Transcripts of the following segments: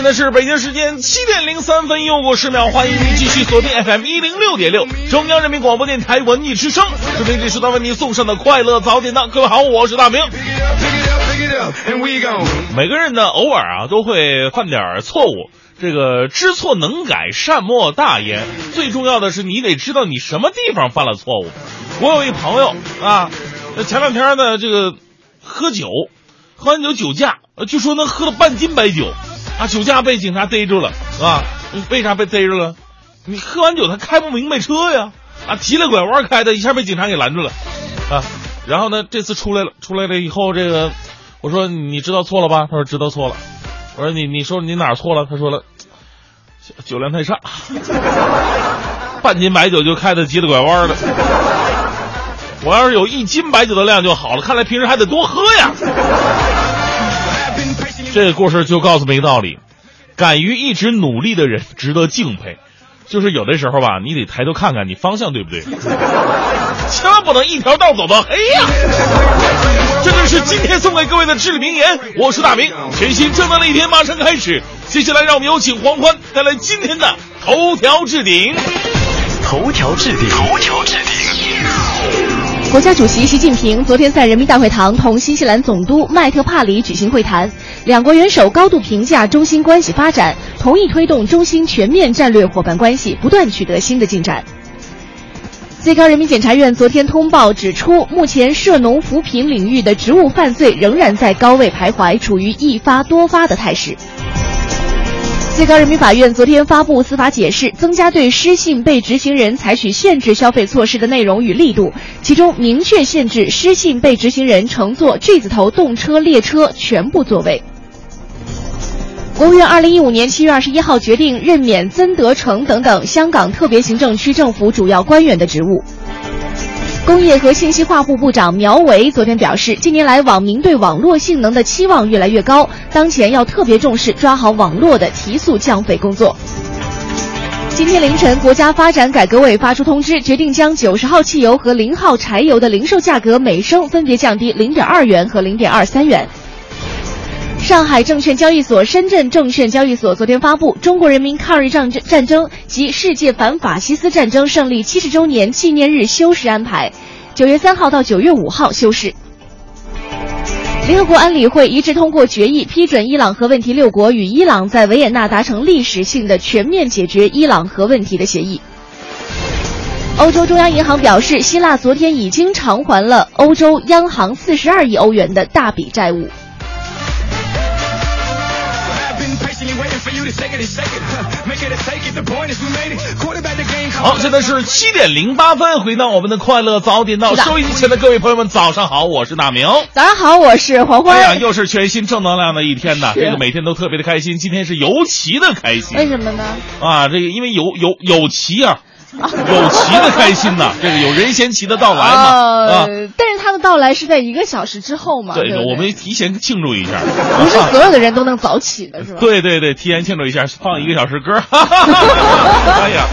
现在是北京时间七点零三分，又过十秒，欢迎您继续锁定 FM 一零六点六，中央人民广播电台文艺之声，这边这时段为您送上的快乐早点档。各位好，我是大明。每个人呢，偶尔啊都会犯点错误，这个知错能改，善莫大焉。最重要的是，你得知道你什么地方犯了错误。我有一朋友啊，前两天呢，这个喝酒，喝完酒酒驾，据说能喝了半斤白酒。啊，酒驾被警察逮住了，啊，为啥被逮住了？你喝完酒他开不明白车呀，啊，急了拐弯开的，一下被警察给拦住了，啊，然后呢，这次出来了，出来了以后，这个我说你知道错了吧？他说知道错了。我说你你说你哪错了？他说了，酒量太差，半斤白酒就开的急了拐弯的。我要是有一斤白酒的量就好了，看来平时还得多喝呀。这个故事就告诉我们一个道理：敢于一直努力的人值得敬佩。就是有的时候吧，你得抬头看看你方向对不对，千万不能一条道走到黑呀。这就是今天送给各位的至理名言。我是大明，全新正能量的一天马上开始。接下来让我们有请黄欢带来今天的头条置顶。头条置顶，头条置顶。国家主席习近平昨天在人民大会堂同新西兰总督麦特帕里举行会谈。两国元首高度评价中新关系发展，同意推动中新全面战略伙伴关系不断取得新的进展。最高人民检察院昨天通报指出，目前涉农扶贫领域的职务犯罪仍然在高位徘徊，处于一发多发的态势。最高人民法院昨天发布司法解释，增加对失信被执行人采取限制消费措施的内容与力度，其中明确限制失信被执行人乘坐 G 字头动车列车全部座位。国务院二零一五年七月二十一号决定任免曾德成等等香港特别行政区政府主要官员的职务。工业和信息化部部长苗圩昨天表示，近年来网民对网络性能的期望越来越高，当前要特别重视抓好网络的提速降费工作。今天凌晨，国家发展改革委发出通知，决定将九十号汽油和零号柴油的零售价格每升分别降低零点二元和零点二三元。上海证券交易所、深圳证券交易所昨天发布《中国人民抗日战战争及世界反法西斯战争胜利七十周年纪念日休市安排》，九月三号到九月五号休市。联合国安理会一致通过决议，批准伊朗核问题六国与伊朗在维也纳达成历史性的全面解决伊朗核问题的协议。欧洲中央银行表示，希腊昨天已经偿还了欧洲央行四十二亿欧元的大笔债务。好，现在是七点零八分，回到我们的快乐早点到，收音机前的各位朋友们，早上好，我是大明。早上好，我是黄欢。哎呀，又是全新正能量的一天呐，这个每天都特别的开心。今天是尤其的开心，为什么呢？啊，这个因为有有有奇啊。有奇的开心呐，这个有任贤齐的到来嘛啊！但是他的到来是在一个小时之后嘛？对，我们提前庆祝一下。不是所有的人都能早起的是吧？对对对，提前庆祝一下，放一个小时歌。哎呀，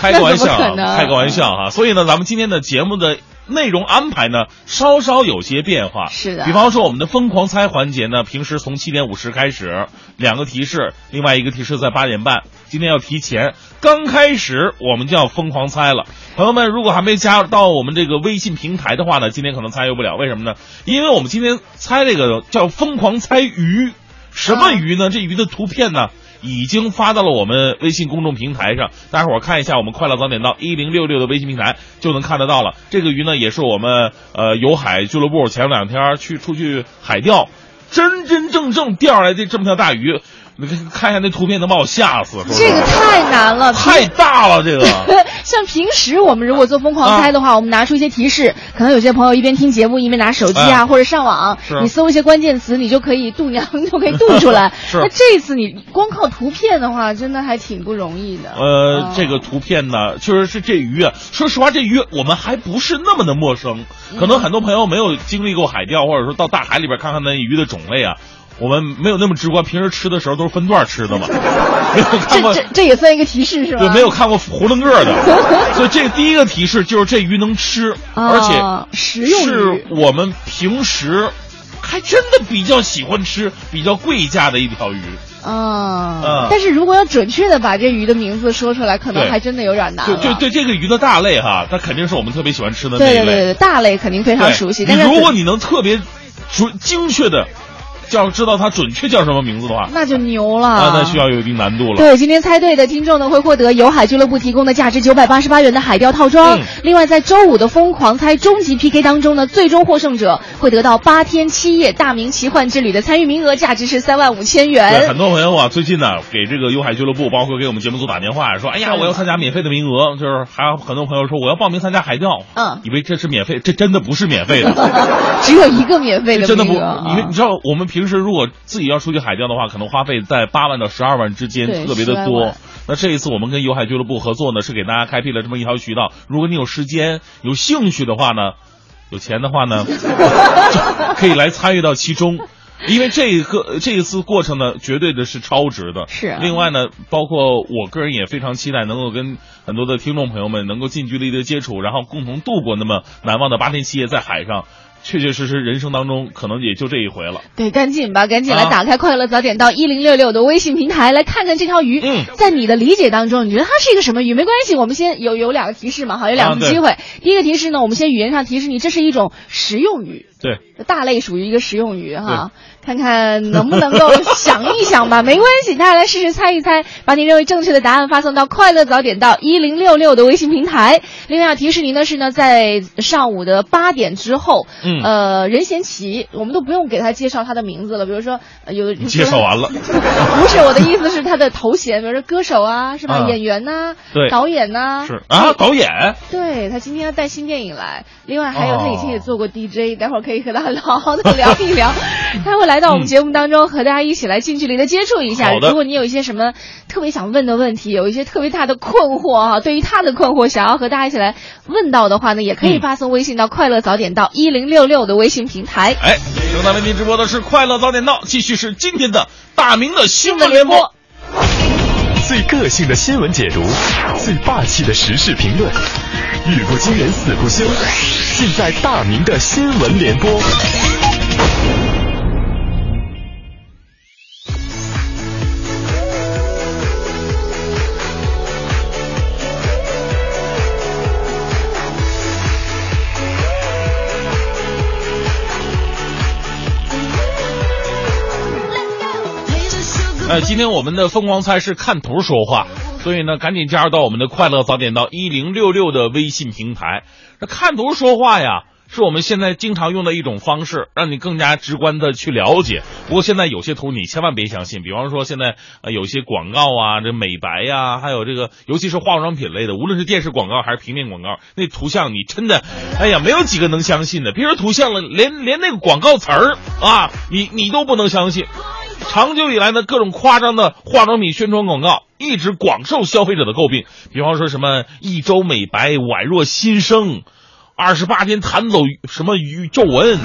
开个玩笑，开个玩笑哈。所以呢，咱们今天的节目的。内容安排呢，稍稍有些变化。是的，比方说我们的疯狂猜环节呢，平时从七点五十开始，两个提示，另外一个提示在八点半。今天要提前，刚开始我们就要疯狂猜了。朋友们，如果还没加到我们这个微信平台的话呢，今天可能参与不了。为什么呢？因为我们今天猜这个叫疯狂猜鱼，什么鱼呢？这鱼的图片呢？已经发到了我们微信公众平台上，大家伙儿看一下我们快乐早点到一零六六的微信平台就能看得到了。这个鱼呢，也是我们呃游海俱乐部前两天去出去海钓，真真正正钓来的这么条大鱼。你看看一下那图片，能把我吓死！这个太难了，太大了，这个。像平时我们如果做疯狂猜的话，我们拿出一些提示，可能有些朋友一边听节目一边拿手机啊，或者上网，你搜一些关键词，你就可以度娘，就可以度出来。是。那这次你光靠图片的话，真的还挺不容易的。呃，这个图片呢，确实是这鱼啊。说实话，这鱼我们还不是那么的陌生，可能很多朋友没有经历过海钓，或者说到大海里边看看那鱼的种类啊。我们没有那么直观，平时吃的时候都是分段吃的嘛，没有看过。这这这也算一个提示是吧？对，没有看过囫囵个的，所以这第一个提示就是这鱼能吃，而且食用是我们平时还真的比较喜欢吃、比较贵价的一条鱼。嗯，但是如果要准确的把这鱼的名字说出来，可能还真的有点难。对对对，这个鱼的大类哈，它肯定是我们特别喜欢吃的那一类。对对对，大类肯定非常熟悉。但是如果你能特别准精确的。要知道它准确叫什么名字的话，那就牛了。那那需要有一定难度了。对，今天猜对的听众呢，会获得有海俱乐部提供的价值九百八十八元的海钓套装。另外，在周五的疯狂猜终极 PK 当中呢，最终获胜者会得到八天七夜大明奇幻之旅的参与名额，价值是三万五千元。对，很多朋友啊，最近呢，给这个有海俱乐部，包括给我们节目组打电话，说：“哎呀，我要参加免费的名额。”就是还有很多朋友说：“我要报名参加海钓。”嗯，以为这是免费，这真的不是免费的，只有一个免费的。真的不，因为你知道，我们平时如果。自己要出去海钓的话，可能花费在八万到十二万之间，特别的多。那这一次我们跟有海俱乐部合作呢，是给大家开辟了这么一条渠道。如果你有时间、有兴趣的话呢，有钱的话呢，可以来参与到其中。因为这一个这一次过程呢，绝对的是超值的。是。另外呢，包括我个人也非常期待能够跟很多的听众朋友们能够近距离的接触，然后共同度过那么难忘的八天七夜在海上。确确实实，人生当中可能也就这一回了。对，赶紧吧，赶紧来打开快乐早点到一零六六的微信平台，来看看这条鱼。嗯，在你的理解当中，你觉得它是一个什么鱼？没关系，我们先有有两个提示嘛，好，有两次机会。第一个提示呢，我们先语言上提示你，这是一种食用鱼。对，大类属于一个食用鱼哈。看看能不能够想一想吧，没关系，大家来试试猜一猜，把你认为正确的答案发送到快乐早点到一零六六的微信平台。另外要提示您的是呢，在上午的八点之后，嗯，呃，任贤齐，我们都不用给他介绍他的名字了，比如说有介绍完了，不是我的意思是他的头衔，比如说歌手啊，是吧？演员呐，对，导演呐，是。啊，导演，对他今天要带新电影来，另外还有他以前也做过 DJ，待会儿可以和他 好好的聊一聊，他会来。来到我们节目当中，和大家一起来近距离的接触一下。如果你有一些什么特别想问的问题，有一些特别大的困惑啊，对于他的困惑，想要和大家一起来问到的话呢，也可以发送微信到“快乐早点到一零六六”的微信平台。哎，正在为您直播的是“快乐早点到”，继续是今天的大明的新闻联播，最个性的新闻解读，最霸气的时事评论，语不惊人死不休，尽在大明的新闻联播。呃，今天我们的疯狂猜是看图说话，所以呢，赶紧加入到我们的快乐早点到一零六六的微信平台。那看图说话呀，是我们现在经常用的一种方式，让你更加直观的去了解。不过现在有些图你千万别相信，比方说现在呃有些广告啊，这美白呀，还有这个尤其是化妆品类的，无论是电视广告还是平面广告，那图像你真的，哎呀，没有几个能相信的。别说图像了，连连那个广告词儿啊，你你都不能相信。长久以来呢，各种夸张的化妆品宣传广告一直广受消费者的诟病。比方说什么一周美白宛若新生，二十八天弹走什么鱼皱纹，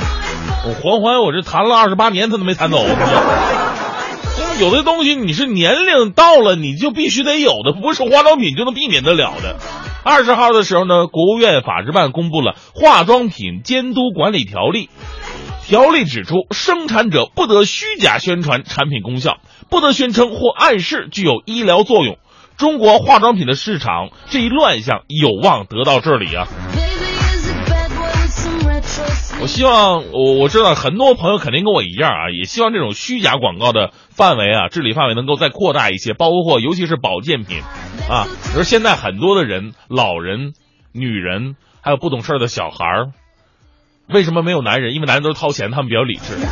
我还还我这弹了二十八年，他都没弹走。有的东西你是年龄到了你就必须得有的，不是化妆品就能避免得了的。二十号的时候呢，国务院法制办公布了《化妆品监督管理条例》。条例指出，生产者不得虚假宣传产品功效，不得宣称或暗示具有医疗作用。中国化妆品的市场这一乱象有望得到治理啊！我希望我我知道很多朋友肯定跟我一样啊，也希望这种虚假广告的范围啊，治理范围能够再扩大一些，包括尤其是保健品啊。比如现在很多的人，老人、女人，还有不懂事儿的小孩儿，为什么没有男人？因为男人都是掏钱，他们比较理智。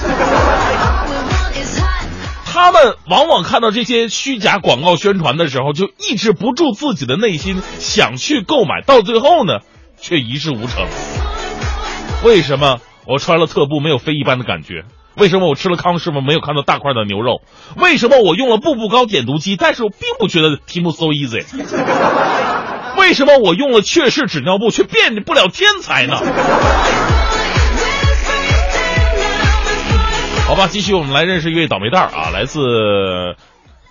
他们往往看到这些虚假广告宣传的时候，就抑制不住自己的内心想去购买，到最后呢，却一事无成。为什么我穿了特步没有飞一般的感觉？为什么我吃了康师傅没有看到大块的牛肉？为什么我用了步步高点读机，但是我并不觉得题目 so easy？为什么我用了雀氏纸尿布却变不了天才呢？好吧，继续我们来认识一位倒霉蛋儿啊，来自《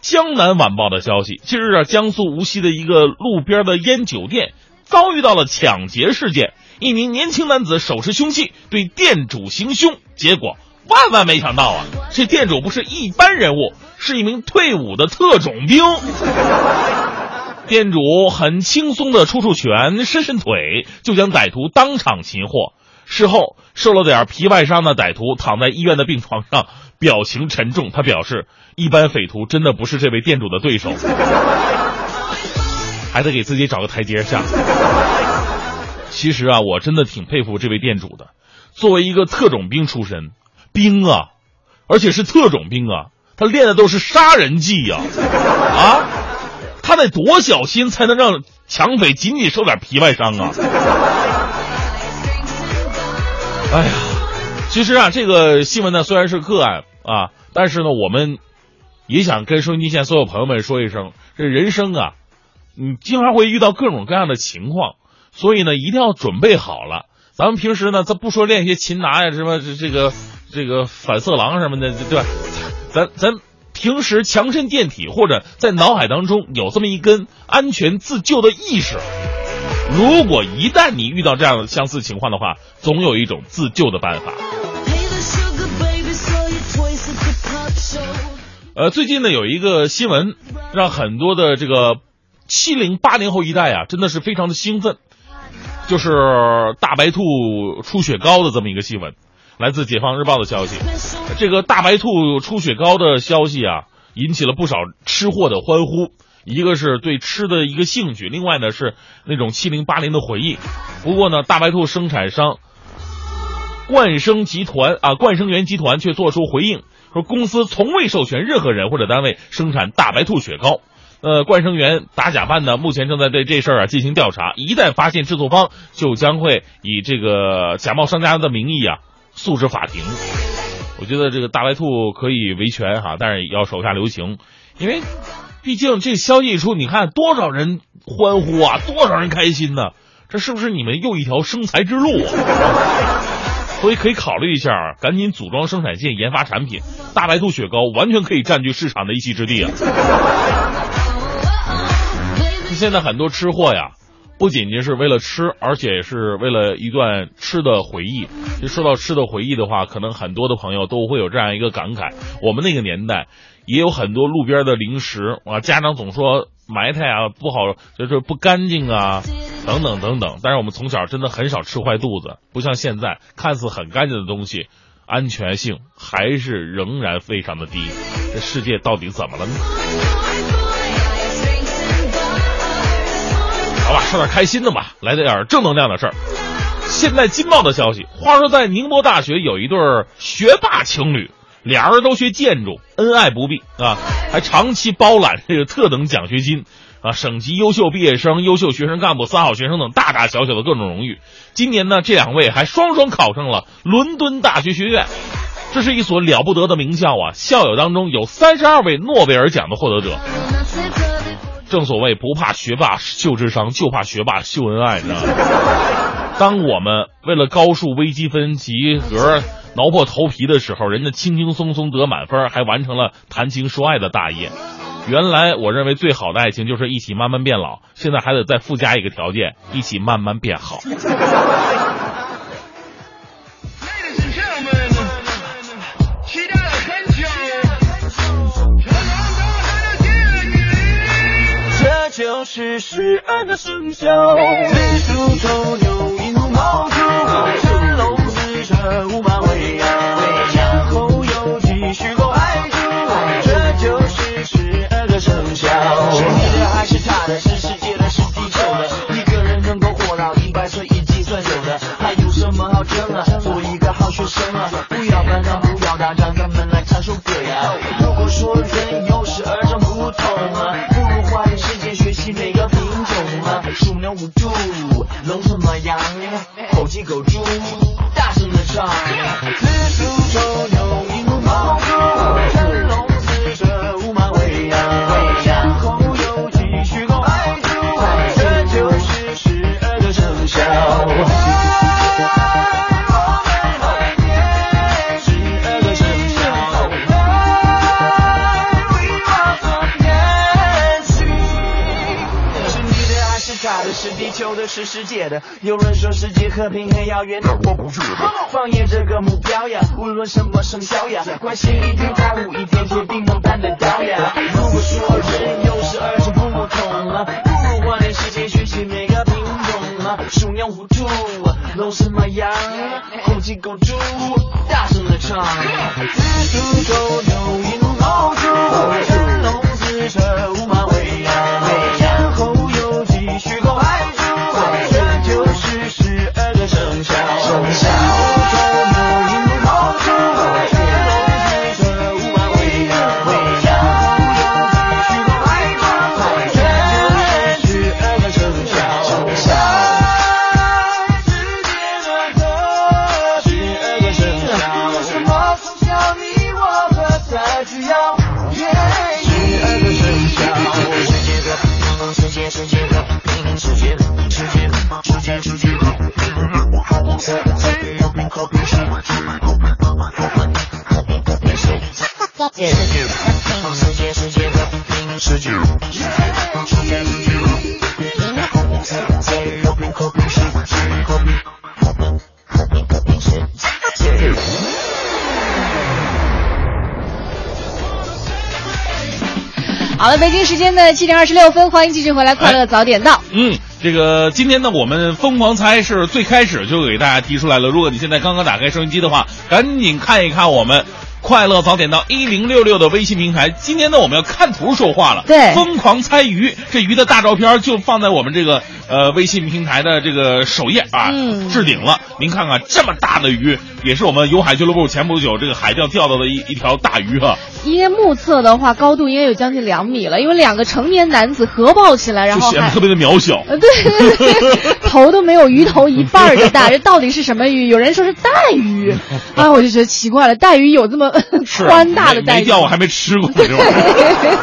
江南晚报》的消息。近日啊，江苏无锡的一个路边的烟酒店遭遇到了抢劫事件，一名年轻男子手持凶器对店主行凶，结果万万没想到啊，这店主不是一般人物，是一名退伍的特种兵。店主很轻松的出出拳，伸伸腿，就将歹徒当场擒获。事后受了点皮外伤的歹徒躺在医院的病床上，表情沉重。他表示，一般匪徒真的不是这位店主的对手，还得给自己找个台阶下。其实啊，我真的挺佩服这位店主的。作为一个特种兵出身，兵啊，而且是特种兵啊，他练的都是杀人技呀，啊，他得多小心才能让抢匪仅仅受点皮外伤啊。哎呀，其实啊，这个新闻呢虽然是个案啊，但是呢，我们也想跟收音机前所有朋友们说一声，这人生啊，你经常会遇到各种各样的情况，所以呢，一定要准备好了。咱们平时呢，咱不说练一些擒拿呀，什么这这个这个反色狼什么的，对吧？咱咱平时强身健体，或者在脑海当中有这么一根安全自救的意识。如果一旦你遇到这样相似情况的话，总有一种自救的办法。呃，最近呢有一个新闻，让很多的这个七零八零后一代啊，真的是非常的兴奋，就是大白兔出雪糕的这么一个新闻，来自《解放日报》的消息。这个大白兔出雪糕的消息啊，引起了不少吃货的欢呼。一个是对吃的一个兴趣，另外呢是那种七零八零的回忆。不过呢，大白兔生产商冠生集团啊，冠生园集团却做出回应，说公司从未授权任何人或者单位生产大白兔雪糕。呃，冠生园打假办呢，目前正在对这事儿啊进行调查，一旦发现制作方，就将会以这个假冒商家的名义啊诉至法庭。我觉得这个大白兔可以维权哈，但是要手下留情，因为。毕竟这消息一出，你看多少人欢呼啊，多少人开心呢？这是不是你们又一条生财之路啊？所以可以考虑一下，赶紧组装生产线，研发产品。大白兔雪糕完全可以占据市场的一席之地啊！现在很多吃货呀，不仅仅是为了吃，而且是为了一段吃的回忆。就说到吃的回忆的话，可能很多的朋友都会有这样一个感慨：我们那个年代。也有很多路边的零食啊，家长总说埋汰啊不好，就是不干净啊，等等等等。但是我们从小真的很少吃坏肚子，不像现在看似很干净的东西，安全性还是仍然非常的低。这世界到底怎么了呢？好吧，说点开心的吧，来点正能量的事儿。现在金报的消息，话说在宁波大学有一对学霸情侣。俩人都学建筑，恩爱不避啊，还长期包揽这个特等奖学金啊，省级优秀毕业生、优秀学生干部、三好学生等大大小小的各种荣誉。今年呢，这两位还双双考上了伦敦大学学院，这是一所了不得的名校啊！校友当中有三十二位诺贝尔奖的获得者。正所谓不怕学霸秀智商，就怕学霸秀恩爱，你知道吗？当我们为了高数微积分及格。挠破头皮的时候，人家轻轻松松得满分，还完成了谈情说爱的大业。原来我认为最好的爱情就是一起慢慢变老，现在还得再附加一个条件，一起慢慢变好。就是十二个生肖。子鼠丑牛寅虎卯兔辰龙巳蛇午马未羊申猴酉鸡戌狗亥猪这就是十二个生肖。是你的还是他的是世界的是地球的一个人能够活到一百岁已经算久的还有什么好争的做一个好学生啊不要烦恼不要打仗咱们来唱首歌呀如果说人有十二种不同啊捂住聋什么羊吼鸡狗猪大声的唱。求的？是，世界的？有人说世界和平很遥远，我不觉得。放眼这个目标呀，无论什么生肖呀，关心一定在乎一天，铁定能办得到呀。如果说人有十二种不同了，不如花点时间学习每个品种了。鼠牛虎兔，龙什么羊，狗鸡狗猪，大声的唱。四处周了，北京时间的七点二十六分，欢迎继续回来，快乐早点到。嗯，这个今天呢，我们疯狂猜是最开始就给大家提出来了。如果你现在刚刚打开收音机的话，赶紧看一看我们。快乐早点到一零六六的微信平台，今天呢我们要看图说话了，对疯狂猜鱼，这鱼的大照片就放在我们这个呃微信平台的这个首页啊，嗯置顶了。您看看这么大的鱼，也是我们游海俱乐部前不久这个海钓钓到的一一条大鱼啊，应该目测的话，高度应该有将近两米了，因为两个成年男子合抱起来，然后就显得特别的渺小。呃，对对对，头都没有鱼头一半儿的大，这到底是什么鱼？有人说是带鱼，啊，我就觉得奇怪了，带鱼有这么宽大的带鱼？钓，我还没吃过这玩意儿。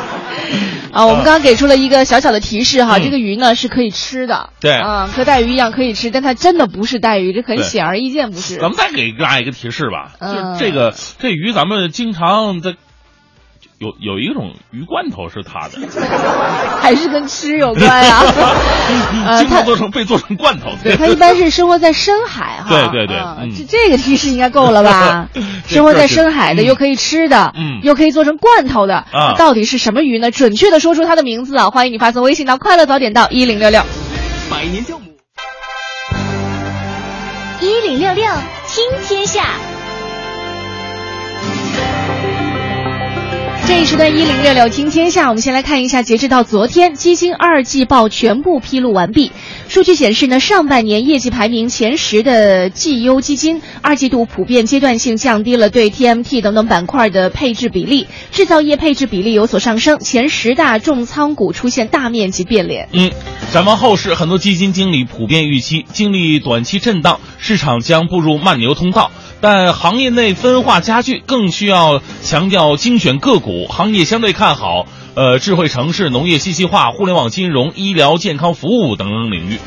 啊，我们刚刚给出了一个小小的提示哈，嗯。这个鱼呢是可以吃的，对。啊，和带鱼一样可以吃，但它真的不是带鱼，这很显而易见不是。咱们再给大家一个提示吧，嗯就是这个这鱼咱们经常在有有一种鱼罐头是他的，还是跟吃有关啊。经常做成被做成罐头。对，他一般是生活在深海哈。对对对这这个提示应该够了吧？生活在深海的，嗯又可以吃的，嗯又可以做成罐头的，到底是什么鱼呢？准确的说出它的名字啊！欢迎你发送微信到“快乐早点到一零六六”。百年酵母。一零六六听天下，这一时段一零六六听天下，我们先来看一下，截至到昨天，基金二季报全部披露完毕。数据显示呢，上半年业绩排名前十的绩优基金，二季度普遍阶段性降低了对 TMT 等等板块的配置比例，制造业配置比例有所上升，前十大重仓股出现大面积变脸。嗯，展望后市，很多基金经理普遍预期经历短期震荡，市场将步入慢牛通道。但行业内分化加剧，更需要强调精选个股，行业相对看好。呃，智慧城市、农业信息化、互联网金融、医疗健康服务等等领域。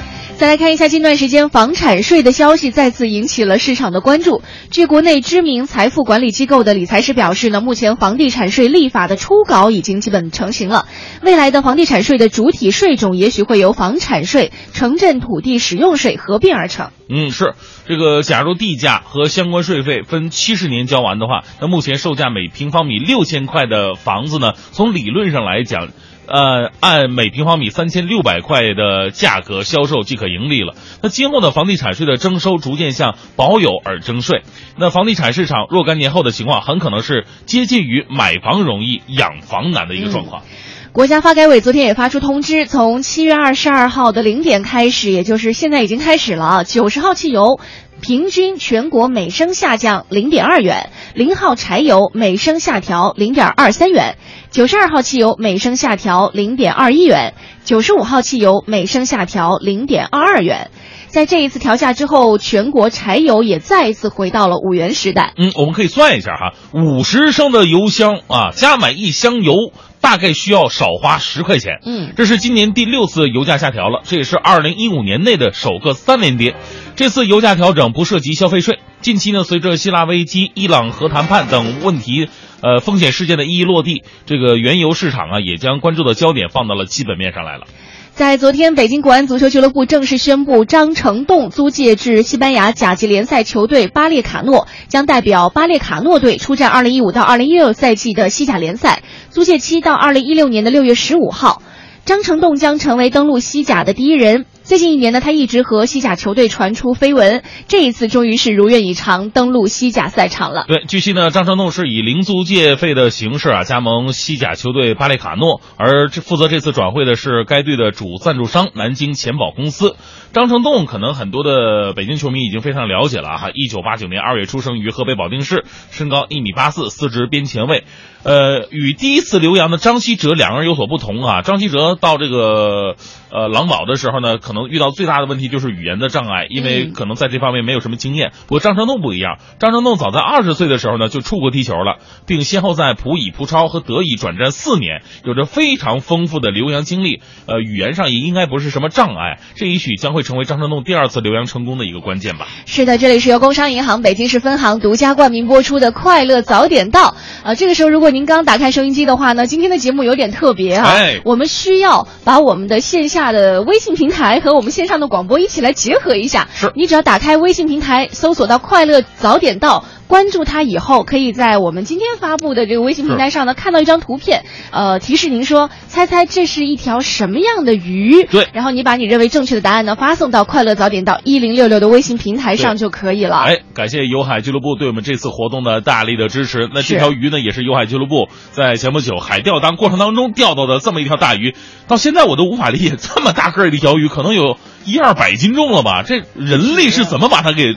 再来看一下近段时间房产税的消息，再次引起了市场的关注。据国内知名财富管理机构的理财师表示呢，目前房地产税立法的初稿已经基本成型了。未来的房地产税的主体税种也许会由房产税、城镇土地使用税合并而成。嗯，是这个。假如地价和相关税费分七十年交完的话，那目前售价每平方米六千块的房子呢，从理论上来讲。呃，按每平方米三千六百块的价格销售即可盈利了。那今后的房地产税的征收逐渐向保有而征税。那房地产市场若干年后的情况，很可能是接近于买房容易养房难的一个状况。国家发改委昨天也发出通知，从七月二十二号的零点开始，也就是现在已经开始了啊。九十号汽油平均全国每升下降零点二元，零号柴油每升下调零点二三元，九十二号汽油每升下调零点二一元，九十五号汽油每升下调零点二二元。在这一次调价之后，全国柴油也再一次回到了五元时代。嗯，我们可以算一下哈，五十升的油箱啊，加满一箱油。大概需要少花十块钱，嗯，这是今年第六次油价下调了，这也是二零一五年内的首个三连跌。这次油价调整不涉及消费税。近期呢，随着希腊危机、伊朗核谈判等问题，呃，风险事件的一一落地，这个原油市场啊，也将关注的焦点放到了基本面上来了。在昨天，北京国安足球俱乐部正式宣布，张成栋租借至西班牙甲级联赛球队巴列卡诺，将代表巴列卡诺队出战2015到2016赛季的西甲联赛，租借期到2016年的6月15号。张成栋将成为登陆西甲的第一人。最近一年呢，他一直和西甲球队传出绯闻，这一次终于是如愿以偿登陆西甲赛场了。对，据悉呢，张成栋是以零租借费的形式啊加盟西甲球队巴列卡诺，而这负责这次转会的是该队的主赞助商南京钱宝公司。张成栋可能很多的北京球迷已经非常了解了哈，一九八九年二月出生于河北保定市，身高一米八四，司职边前卫。呃，与第一次留洋的张稀哲两个人有所不同啊。张稀哲到这个呃狼堡的时候呢，可能遇到最大的问题就是语言的障碍，因为可能在这方面没有什么经验。不过张成栋不一样，张成栋早在二十岁的时候呢就出国踢球了，并先后在葡乙、葡超和德乙转战四年，有着非常丰富的留洋经历。呃，语言上也应该不是什么障碍，这也许将会成为张成栋第二次留洋成功的一个关键吧。是的，这里是由工商银行北京市分行独家冠名播出的《快乐早点到》啊，这个时候如果您刚打开收音机的话呢，今天的节目有点特别啊，哎我们需要把我们的线下的微信平台和我们线上的广播一起来结合一下。是你只要打开微信平台，搜索到“快乐早点到”。关注它以后，可以在我们今天发布的这个微信平台上呢，看到一张图片，呃，提示您说，猜猜这是一条什么样的鱼？对然后你把你认为正确的答案呢，发送到“快乐早点到”一零六六的微信平台上就可以了。哎，感谢友海俱乐部对我们这次活动的大力的支持。那这条鱼呢，也是友海俱乐部在前不久海钓当过程当中钓到的这么一条大鱼。到现在我都无法理解，这么大个儿的一条鱼，可能有一二百斤重了吧？这人类是怎么把它给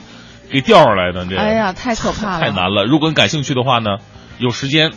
给钓上来的？这哎呀，太可怕了！太难了。如果你感兴趣的话呢，有时间。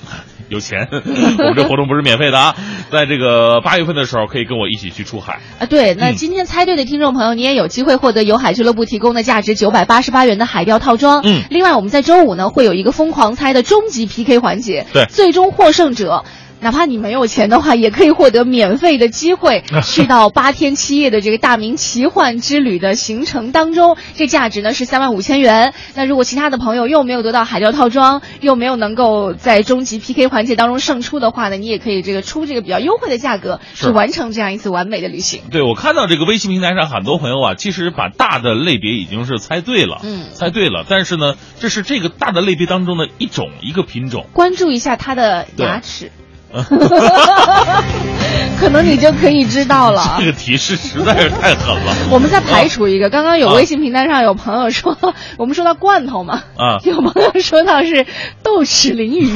有钱，我们这活动不是免费的啊！在这个八月份的时候，可以跟我一起去出海。啊，对，那嗯今天猜对的听众朋友，你也有机会获得由海俱乐部提供的价值九百八十八元的海钓套装。嗯另外我们在周五呢会有一个疯狂猜的终极 PK 环节，对最终获胜者。哪怕你没有钱的话，也可以获得免费的机会，去到八天七夜的这个大明奇幻之旅的行程当中。这价值呢是三万五千元。那如果其他的朋友又没有得到海钓套装，又没有能够在终极 PK 环节当中胜出的话呢，你也可以这个出这个比较优惠的价格，是去完成这样一次完美的旅行。对，我看到这个微信平台上很多朋友啊，其实把大的类别已经是猜对了，嗯猜对了。但是呢，这是这个大的类别当中的一种一个品种。关注一下它的牙齿，对 可能你就可以知道了 这。个提示实在是太狠了。我们再排除一个，刚刚有啊微信平台上有朋友说，我们说到罐头嘛，啊有朋友说到是豆豉鲮鱼，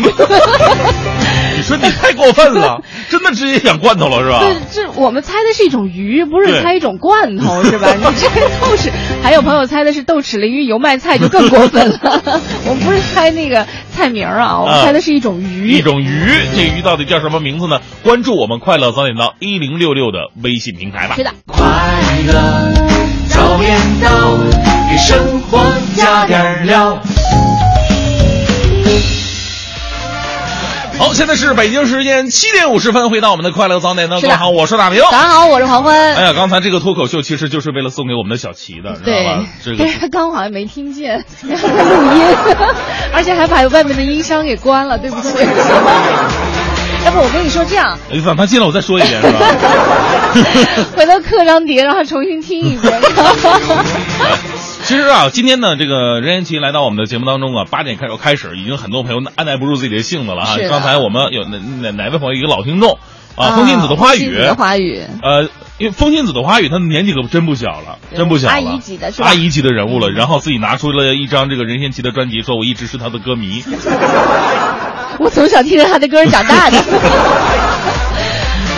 你说你太过分了，真的直接养罐头了是吧？对，这我们猜的是一种鱼，不是猜一种罐头是吧？你这个豆豉，还有朋友猜的是豆豉鲮鱼油麦菜，就更过分了。我们不是猜那个菜名啊，我们啊猜的是一种鱼。一种鱼，这鱼到底叫什么名字呢？关注我们快乐早点到一零六六的微信平台吧。是的。快乐早点到，给生活加点料。好，现在是北京时间七点五十分，回到我们的快乐早点到。是的各位好，我是大明。大家好，我是黄欢。哎呀，刚才这个脱口秀其实就是为了送给我们的小齐的，知道对吧？这，个他 刚好像没听见 录音，而且还把外面的音箱给关了，对不起。要不我跟你说这样，哎让他进来，我再说一遍，是吧？回头刻张碟，让他重新听一遍。其实啊，今天呢，这个任贤齐来到我们的节目当中啊，八点开始开始，已经很多朋友按耐不住自己的性子了啊刚才我们有哪哪哪位朋友一个老听众啊，风信子的花语，花语，呃，因为风信子的花语，他的年纪可真不小了，真不小了，阿姨级的是吧阿姨级的人物了。然后自己拿出了一张这个任贤齐的专辑，说我一直是他的歌迷。我从小听着他的歌长大的。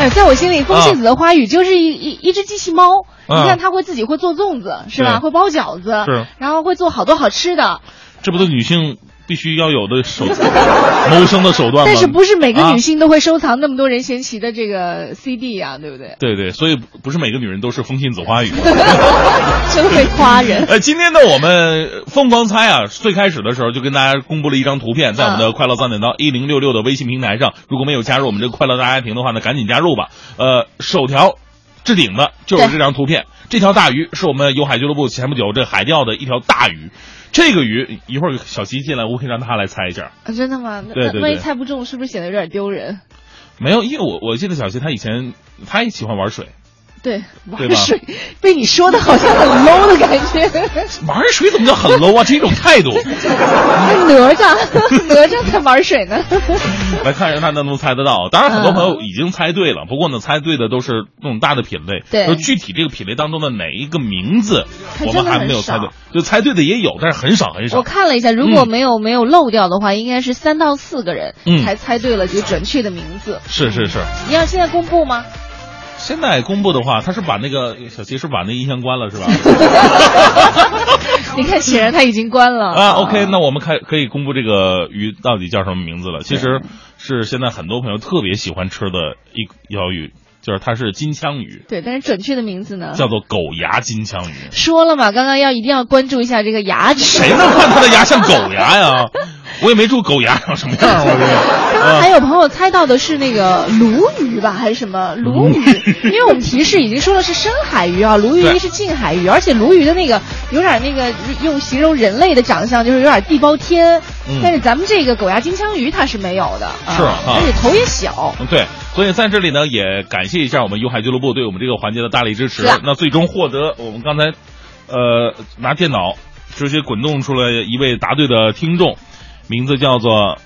哎，在我心里，风信子的花语就是一一一只机器猫。啊你看，它会自己会做粽子，是吧？会包饺子，是然后会做好多好吃的。这不都女性必须要有的手 谋生的手段吗？但是不是每个啊女性都会收藏那么多任贤齐的这个 CD 啊、对不对？对对，所以不是每个女人都是风信子花语。真 会夸人。呃，今天呢，我们疯狂猜啊，最开始的时候就跟大家公布了一张图片，在我们的快乐三点到一零六六的微信平台上，如果没有加入我们这个快乐大家庭的话呢，赶紧加入吧。呃，首条置顶的就是这张图片，这条大鱼是我们有海俱乐部前不久这海钓的一条大鱼。这个鱼一会儿小齐进来，我可以让他来猜一下。啊真的吗？那对对对那万一猜不中，是不是显得有点丢人？没有，因为我我记得小齐他以前他也喜欢玩水，对，对吧玩水被你说的好像很 low 的感觉。玩水怎么叫很 low 啊？这是一种态度。哪吒，哪吒才玩水呢。来看一下他能不能猜得到。当然，很多朋友已经猜对了，不过呢，猜对的都是那种大的品类。对就具体这个品类当中的哪一个名字，我们还没有猜对。就猜对的也有，但是很少很少我。看了一下，如果没有、没有漏掉的话，应该是三到四个人嗯才猜对了就准确的名字。是是是。你要现在公布吗？现在公布的话，他是把那个小齐是把那音箱关了是吧？你看，显然他已经关了啊，OK，那我们开可以公布这个鱼到底叫什么名字了。其实是现在很多朋友特别喜欢吃的一一条鱼，就是它是金枪鱼，对，但是准确的名字呢？叫做狗牙金枪鱼。说了嘛，刚刚要一定要关注一下这个牙齿。谁能看它的牙像狗牙呀？我也没注狗牙长什么样，我这个。刚刚还有朋友猜到的是那个鲈鱼吧，还是什么鲈鱼？因为我们提示已经说了是深海鱼啊，鲈鱼是近海鱼，而且鲈鱼的那个有点那个用形容人类的长相，就是有点地包天。嗯但是咱们这个狗牙金枪鱼它是没有的，是而且头也小。嗯对，所以在这里呢，也感谢谢一下我们优海俱乐部对我们这个环节的大力支持。那最终获得我们刚才，呃，拿电脑直接滚动出来一位答对的听众，名字叫做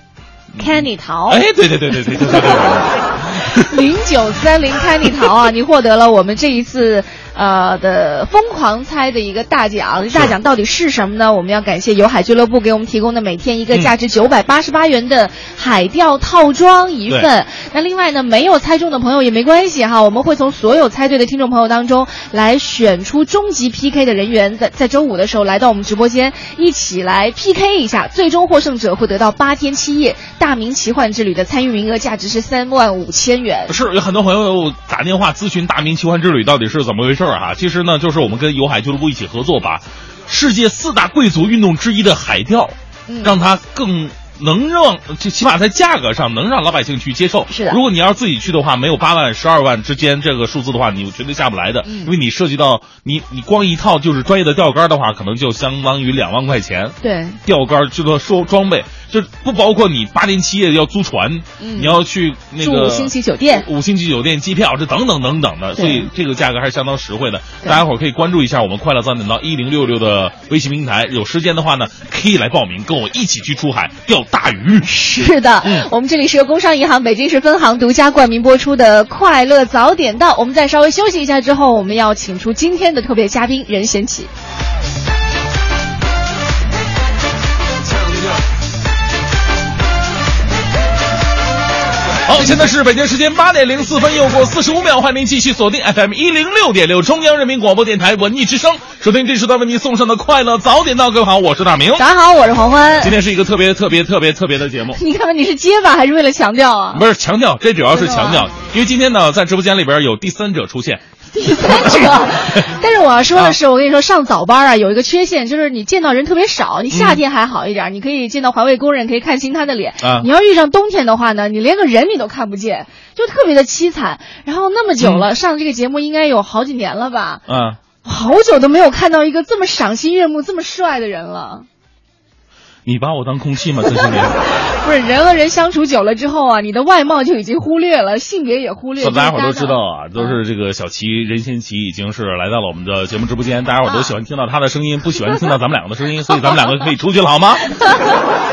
Candy 桃。哎，对对对对对对对对。零九三零 Candy 桃啊，你获得了我们这一次呃的疯狂猜的一个大奖。大奖到底是什么呢？我们要感谢有海俱乐部给我们提供的每天一个价值九百八十八元的海钓套装一份。那另外呢，没有猜中的朋友也没关系哈，我们会从所有猜对的听众朋友当中来选出终极 PK 的人员，在在周五的时候来到我们直播间，一起来 PK 一下，最终获胜者会得到八天七夜大明奇幻之旅的参与名额，价值是三万五千元。是有很多朋友打电话咨询大明奇幻之旅到底是怎么回事儿哈。其实呢，就是我们跟游海俱乐部一起合作，把世界四大贵族运动之一的海钓，嗯让它更。能让，就起码在价格上能让老百姓去接受。是的如果你要是自己去的话，没有八万、十二万之间这个数字的话，你绝对下不来的。嗯因为你涉及到你你光一套就是专业的钓竿的话，可能就相当于两万块钱。对，钓竿这个说装备，就不包括你八天七夜要租船，嗯你要去那个五星级酒店五星级酒店机票，这等等等等的，所以这个价格还是相当实惠的。大家伙儿可以关注一下我们快乐早点到一零六六的微信平台，有时间的话呢，可以来报名，跟我一起去出海钓大鱼。是的，嗯我们这里是由工商银行北京市分行独家冠名播出的《快乐早点到》。我们再稍微休息一下之后，我们要请出今天的特别嘉宾任贤齐。现在是北京时间八点零四分，又过四十五秒，欢迎您继续锁定 FM 一零六点六中央人民广播电台文艺之声，收听这时段为您送上的快乐早点到。各位好，我是大明。大家好，我是黄欢。今天是一个特别特别特别特别的节目。你看看你是结巴还是为了强调啊？不是强调，这主要是强调因为今天呢，在直播间里边有第三者出现，第三者。但是我要说的是，我跟你说，上早班啊有一个缺陷，就是你见到人特别少。你夏天还好一点，你可以见到环卫工人，可以看清他的脸。啊你要遇上冬天的话呢，你连个人你都看不见，就特别的凄惨。然后那么久了，上这个节目应该有好几年了吧？嗯，好久都没有看到一个这么赏心悦目、这么帅的人了。你把我当空气吗？这些年，不是人和人相处久了之后啊，你的外貌就已经忽略了，性别也忽略。了大家伙都知道啊，都是这个小齐任贤齐已经是来到了我们的节目直播间，大家伙都喜欢听到他的声音，不喜欢听到咱们两个的声音，所以咱们两个可以出去了，好吗？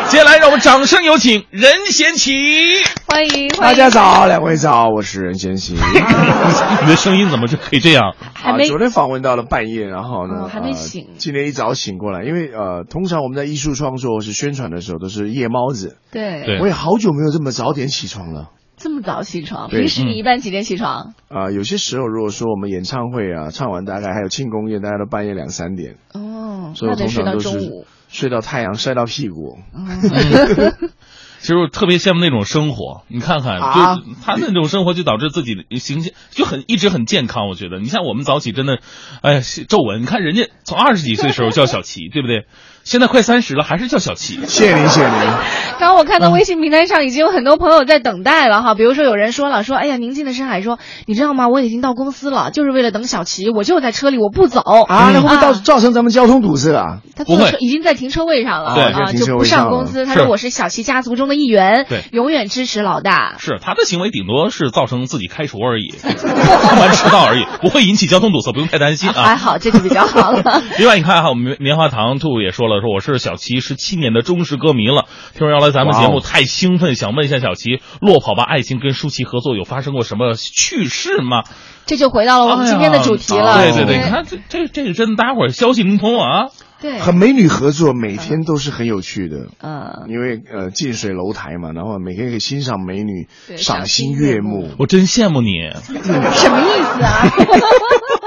接下来让我们掌声有请任贤齐。欢迎大，家早，两位早，我是任贤齐。你的声音怎么就可以这样？还没啊，昨天访问到了半夜，然后呢，哦还没呃醒今天一早醒过来，因为呃，通常我们在艺术创作是宣传的时候都是夜猫子，对对我也好久没有这么早点起床了。这么早起床，平时你一般几点起床？啊、有些时候如果说我们演唱会啊唱完，大概还有庆功宴，大概都半夜两三点。哦，所以我通常都是中午。睡到太阳晒到屁股。其实我特别羡慕那种生活，你看看，啊就是他那种生活就导致自己的形象就很一直很健康。我觉得，你像我们早起真的，哎呀，皱纹，你看人家从二十几岁时候叫小齐，对不对？现在快三十了，还是叫小齐。谢谢您，谢谢您。刚刚我看到微信平台上已经有很多朋友在等待了哈，比如说有人说了，说哎呀，宁静的深海说，你知道吗？我已经到公司了，就是为了等小齐，我就在车里，我不走啊，那会不会造啊造成咱们交通堵塞啊？他不会坐车已经在停车位上了对啊，就不上公司。他说我是小齐家族中的一员，对永远支持老大。是他的行为顶多是造成自己开除而已，上班迟到而已，不会引起交通堵塞，不用太担心啊。还好，这就比较好了。另外，你看哈，我们棉棉花糖兔也说了，说我是小齐十七年的忠实歌迷了。听说要来咱们节目，太兴奋，想问一下小齐，《落跑吧爱情》跟舒淇合作有发生过什么趣事吗？这就回到了我们今天的主题了。哎对对对，你看这这这个真，大家伙儿消息灵通啊。对，和美女合作每天都是很有趣的，嗯，因为呃近水楼台嘛，然后每天可以欣赏美女，赏心悦目。我真羡慕你。什么意思啊？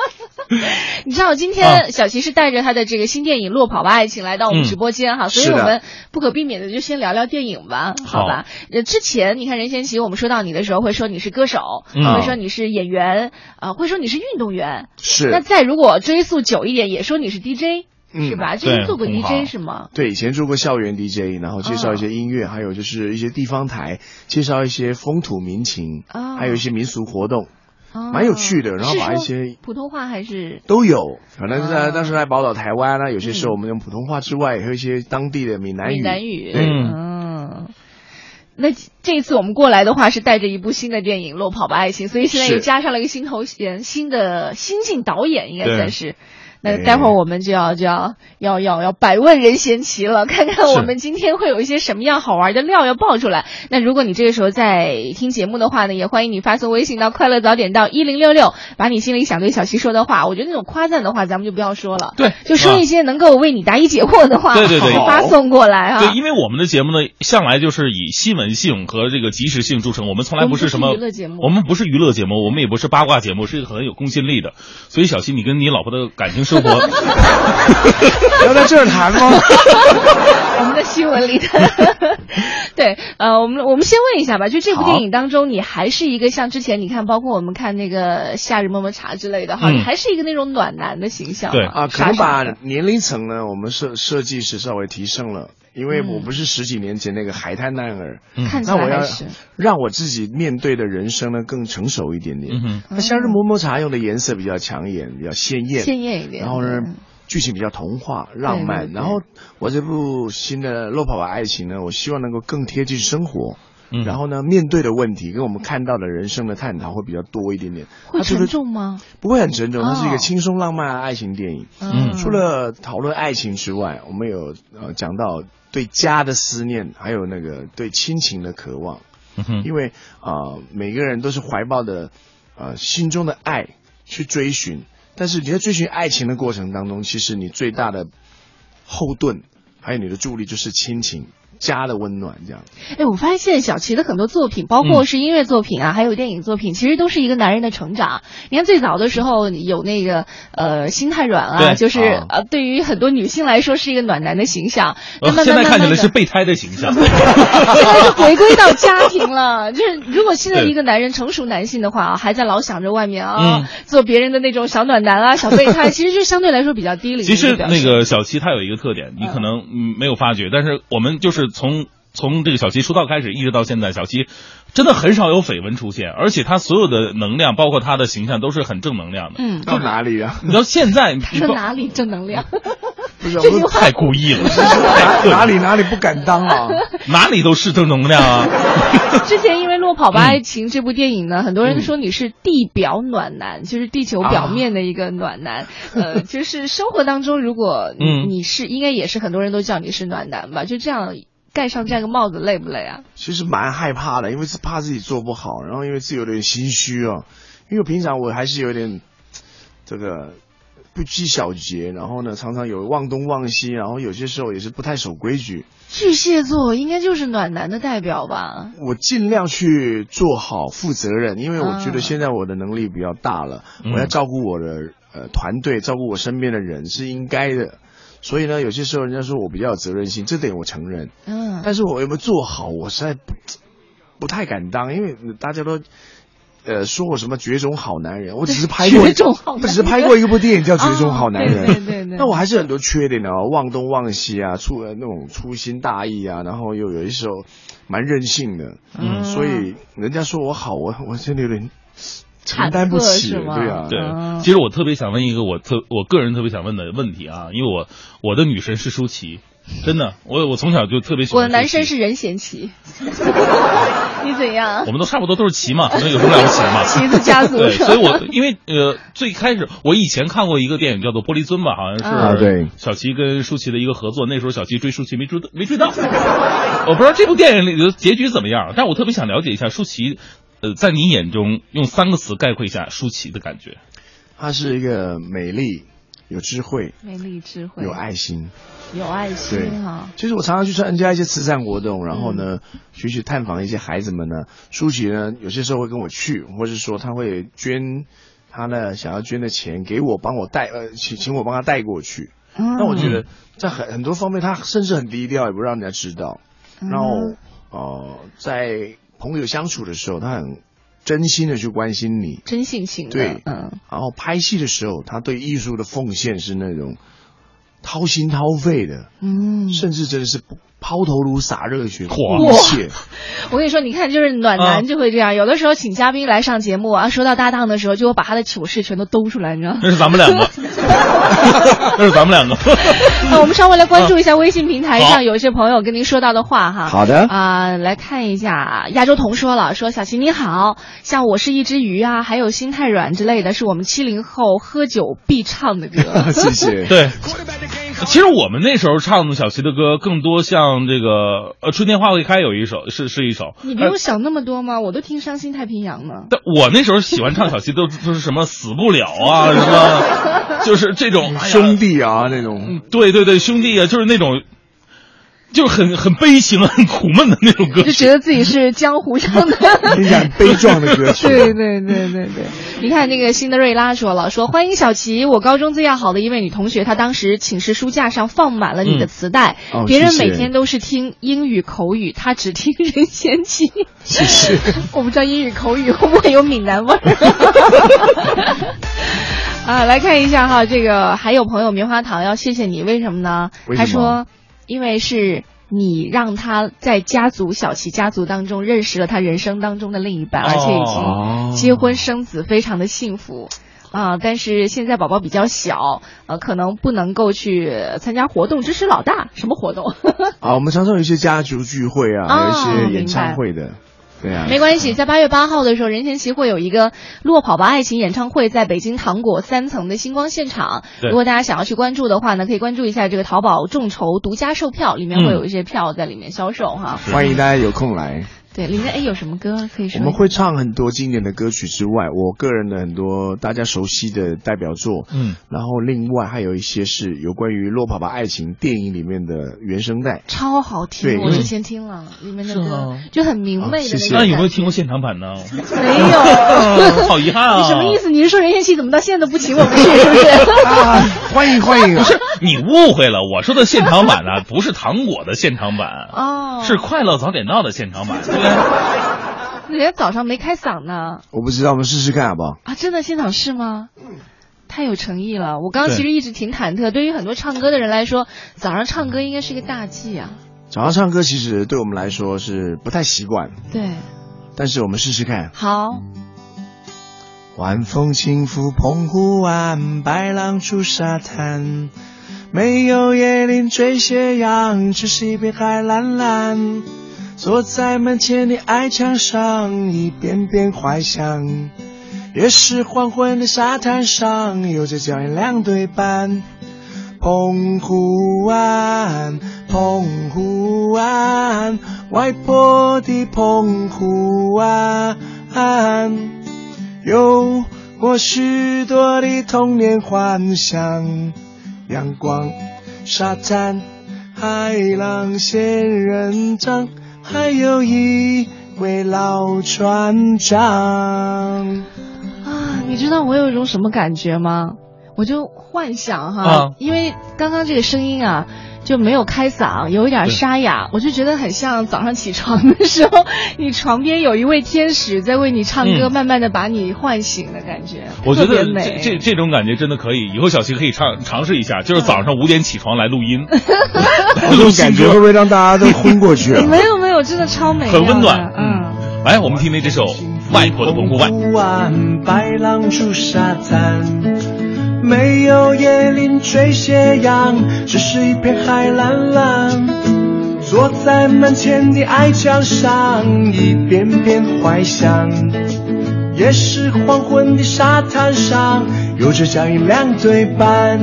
你知道今啊。天小齐是带着他的这个新电影《落跑吧爱情》来到我们嗯。直播间哈，所以我们不可避免的就先聊聊电影吧，好。吧？呃，之前你看任贤齐，我们说到你的时候会说你是歌手，嗯。会说你是演员，啊、会说你是运动员。是。那再如果追溯久一点，也说你是 DJ，、嗯。是吧？之前做过 DJ 是吗？对，以前做过校园 DJ，然后介绍一些音乐，还有就是一些地方台，介绍一些风土民情，哦还有一些民俗活动，哦蛮有趣的。然后把一些普通话还是都有，可能是当时来宝岛台湾呢，有些时候嗯我们用普通话之外，也有一些当地的闽南语。闽南语？嗯。那这一次我们过来的话是带着一部新的电影《落跑吧爱情》，所以现在又加上了一个新头衔，新的新晋导演应该算是。那哎待会儿我们就要就要要要要百问人贤齐了，看看我们今天会有一些什么样好玩的料要爆出来。那如果你这个时候在听节目的话呢，也欢迎你发送微信到快乐早点到一零六六，把你心里想对小溪说的话，我觉得那种夸赞的话咱们就不要说了，对就说一些能够为你答疑解惑的话，对对对发送过来啊。对，因为我们的节目呢，向来就是以新闻性和这个及时性著称，我们从来不是什么娱乐节目我们不是娱乐节目，我们也不是八卦节目，是一个很有公信力的。所以小溪，你跟你老婆的感情生活，要在这儿谈吗？我们的新闻里的，对，呃，我们我们先问一下吧，就这部电影当中，你还是一个像之前你看，包括我们看那个《夏日么么茶》之类的哈，嗯。你还是一个那种暖男的形象对。啊，可能把年龄层呢，我们设设计是稍微提升了，因为我不是十几年前那个海滩男儿，嗯看起那我要来还是让我自己面对的人生呢更成熟一点点。嗯，那夏日么么茶用的颜色比较抢眼，比较鲜艳，鲜艳一点。然后呢嗯，剧情比较童话、浪漫。对对然后我这部新的《落跑吧爱情》呢，我希望能够更贴近生活。嗯然后呢，面对的问题跟我们看到的人生的探讨会比较多一点点。会沉重吗？不会很沉重，它是一哦个轻松浪漫的爱情电影。嗯除了讨论爱情之外，我们有呃讲到对家的思念，还有那个对亲情的渴望。因为啊、呃每个人都是怀抱的呃心中的爱去追寻，但是你在追寻爱情的过程当中，其实你最大的后盾还有你的助力就是亲情。家的温暖，这样哎，我发现小齐的很多作品，包嗯括是音乐作品啊，还有电影作品，其实都是一个男人的成长。你看最早的时候有那个呃心太软啊，就是、啊呃对于很多女性来说是一个暖男的形象。呃那慢现在看起来是备胎的形象。现在是回归到家庭了。就是如果现在一个男人成熟男性的话啊，还在老想着外面啊、嗯做别人的那种小暖男啊、小备胎，其实就相对来说比较低龄其实。那个小齐他有一个特点，你可能嗯没有发觉，但是我们就是从从这个小七出道开始，一直到现在，小七真的很少有绯闻出现，而且他所有的能量，包括他的形象，都是很正能量的。嗯，到哪里啊？你知道现在你说哪里正能量？不是我这句话太故意了，哪哪里哪里不敢当啊？哪里都是正能量啊！之前因为《落跑吧嗯爱情》这部电影呢，很多人说你是地表暖男，就是地球表面的一个暖男。呃，就是生活当中，如果嗯你是，应该也是很多人都叫你是暖男吧？就这样盖上这样个帽子，累不累啊？其实蛮害怕的，因为是怕自己做不好，然后因为自己有点心虚啊。因为平常我还是有点这个不拘小节，然后呢常常有忘东忘西，然后有些时候也是不太守规矩。巨蟹座应该就是暖男的代表吧？我尽量去做好负责任，因为我觉啊得现在我的能力比较大了，嗯我要照顾我的呃团队，照顾我身边的人是应该的。所以呢，有些时候人家说我比较有责任心，这点我承认。嗯，但是我有没有做好，我实在不不太敢当，因为大家都。呃，说我什么绝种好男人？我只是拍过，绝种好男人我只是拍过一部电影叫《绝种好男人》哦对对对对那我还是很多缺点的哦，忘东忘西啊，粗呃那种粗心大意啊，然后又有一时候蛮任性的，嗯所以人家说我好，我我真的有点承担不起，对啊，对嗯，其实我特别想问一个我特我个人特别想问的问题啊，因为我我的女神是舒淇，真的，我我从小就特别喜欢。我的男神，是任贤齐，你怎样？我？们都差不多都是齐嘛，那有什么了不起的嘛？齐子家族 对，所以我因为呃最开始我以前看过一个电影叫做《玻璃樽》吧，好像是啊对。小齐跟舒淇的一个合作，那时候小齐追舒淇没追没追到，我不知道这部电影里的结局怎么样，但我特别想了解一下舒淇，呃，在你眼中用三个词概括一下舒淇的感觉。她是一个美丽、有智慧、美丽智慧，有爱心。有爱心哈。其实我常常去参加一些慈善活动，然后呢，去去探访一些孩子们呢。舒淇呢，有些时候会跟我去，或是说他会捐他呢想要捐的钱给我，帮我带呃，请请我帮他带过去。嗯那我觉得在很很多方面，他甚至很低调，也不让人家知道。嗯然后呃，在朋友相处的时候，他很真心的去关心你。真性情的，对嗯，然后拍戏的时候，他对艺术的奉献是那种掏心掏肺的，嗯，甚至真的是抛头颅洒热血，哇一切。我跟你说，你看，就是暖啊男就会这样，有的时候请嘉宾来上节目啊，说到搭档的时候，就会把他的糗事全都兜出来，你知道吗？那是咱们两个，那是咱们两个。那我们稍微来关注一下微信平台好上有一些朋友跟您说到的话哈。好的啊、来看一下，亚洲彤说了，说小齐你好，像我是一只鱼啊，还有心太软之类的，是我们七零后喝酒必唱的歌。谢谢。对，其实我们那时候唱的小齐的歌，更多像这个呃《春天花会开》有一首是是一首，你不用想那么多吗？我都听《伤心太平洋》呢。但我那时候喜欢唱小七都都是什么死不了啊，什么就是这种哎兄弟啊那种，嗯对对对，兄弟啊，就是那种，就很很悲情、很苦闷的那种歌就觉得自己是江湖上的悲壮的歌曲。对对对对对，你看那个辛德瑞拉说了，说欢迎小琪，我高中最要好的一位女同学，她当时寝室书架上放满了你的磁带，哦别人每天都是听英语口语，她只听任贤齐。谢谢。我不知道英语口语会不会有闽南味儿。啊，来看一下哈，这个还有朋友棉花糖要谢谢你，为什么呢？么他说，因为是你让他在家族小齐家族当中认识了他人生当中的另一半，而且已哦经结婚生子，非常的幸福。啊，但是现在宝宝比较小，呃，可能不能够去参加活动支持老大。什么活动？啊，我们常常有一些家族聚会啊，啊有一些演唱会的，对啊。没关系，在八月八号的时候，任贤齐会有一个《落跑吧爱情》演唱会，在北京糖果三层的星光现场。如果大家想要去关注的话呢，可以关注一下这个淘宝众筹独家售票，里面会有一些票在里面销售哈。欢迎大家有空来。对，里面哎有什么歌可以说？我们会唱很多经典的歌曲之外，我个人的很多大家熟悉的代表作，嗯，然后另外还有一些是有关于《洛爸爸爱情》电影里面的原声带。超好听，对我之前听了里面的歌，就很明媚的哦谢谢那有没有听过？现场版呢？没有。嗯 好遗憾啊！你什么意？思？你是说任贤齐怎么到现在都不请我们去，是不是？啊，欢迎欢迎！不是你误会了，我说的现场版呢，不是糖果的现场版，哦，是快乐早点到的现场版。人家早上没开嗓呢。我不知道，我们试试看好不好？啊，真的现场是吗？太有诚意了！我刚刚其实一直挺忐忑，对于很多唱歌的人来说，早上唱歌应该是一个大忌啊。早上唱歌其实对我们来说是不太习惯，对，但是我们试试看。好，晚风轻拂澎湖湾，白浪逐沙滩，没有椰林缀斜阳，只是一片海蓝蓝。坐在门前的矮墙上，一遍遍怀想。也是黄昏的沙滩上，有着脚印两对半。澎湖湾，澎湖湾，外婆的澎湖湾。有过许多的童年幻想，阳光、沙滩、海浪、仙人掌，还有一位老船长。啊，你知道我有一种什么感觉吗？我就幻想哈，啊因为刚刚这个声音啊。就没有开嗓，有一点沙哑，我就觉得很像早上起床的时候，你床边有一位天使在为你唱歌，嗯慢慢的把你唤醒的感觉。我觉得这这这种感觉真的可以，以后小齐可以尝尝试一下，就是早上五点起床来录音，这种感觉会不会让大家都昏过去啊？没有没有，真的超美的，很温暖。嗯。来，我们听听这首《外婆的澎湖湾》。湾，白浪逐沙滩，没有椰林缀斜阳，只是一片海蓝蓝。坐在门前的矮墙上，一遍遍怀想。也是黄昏的沙滩上，有着脚印两对半。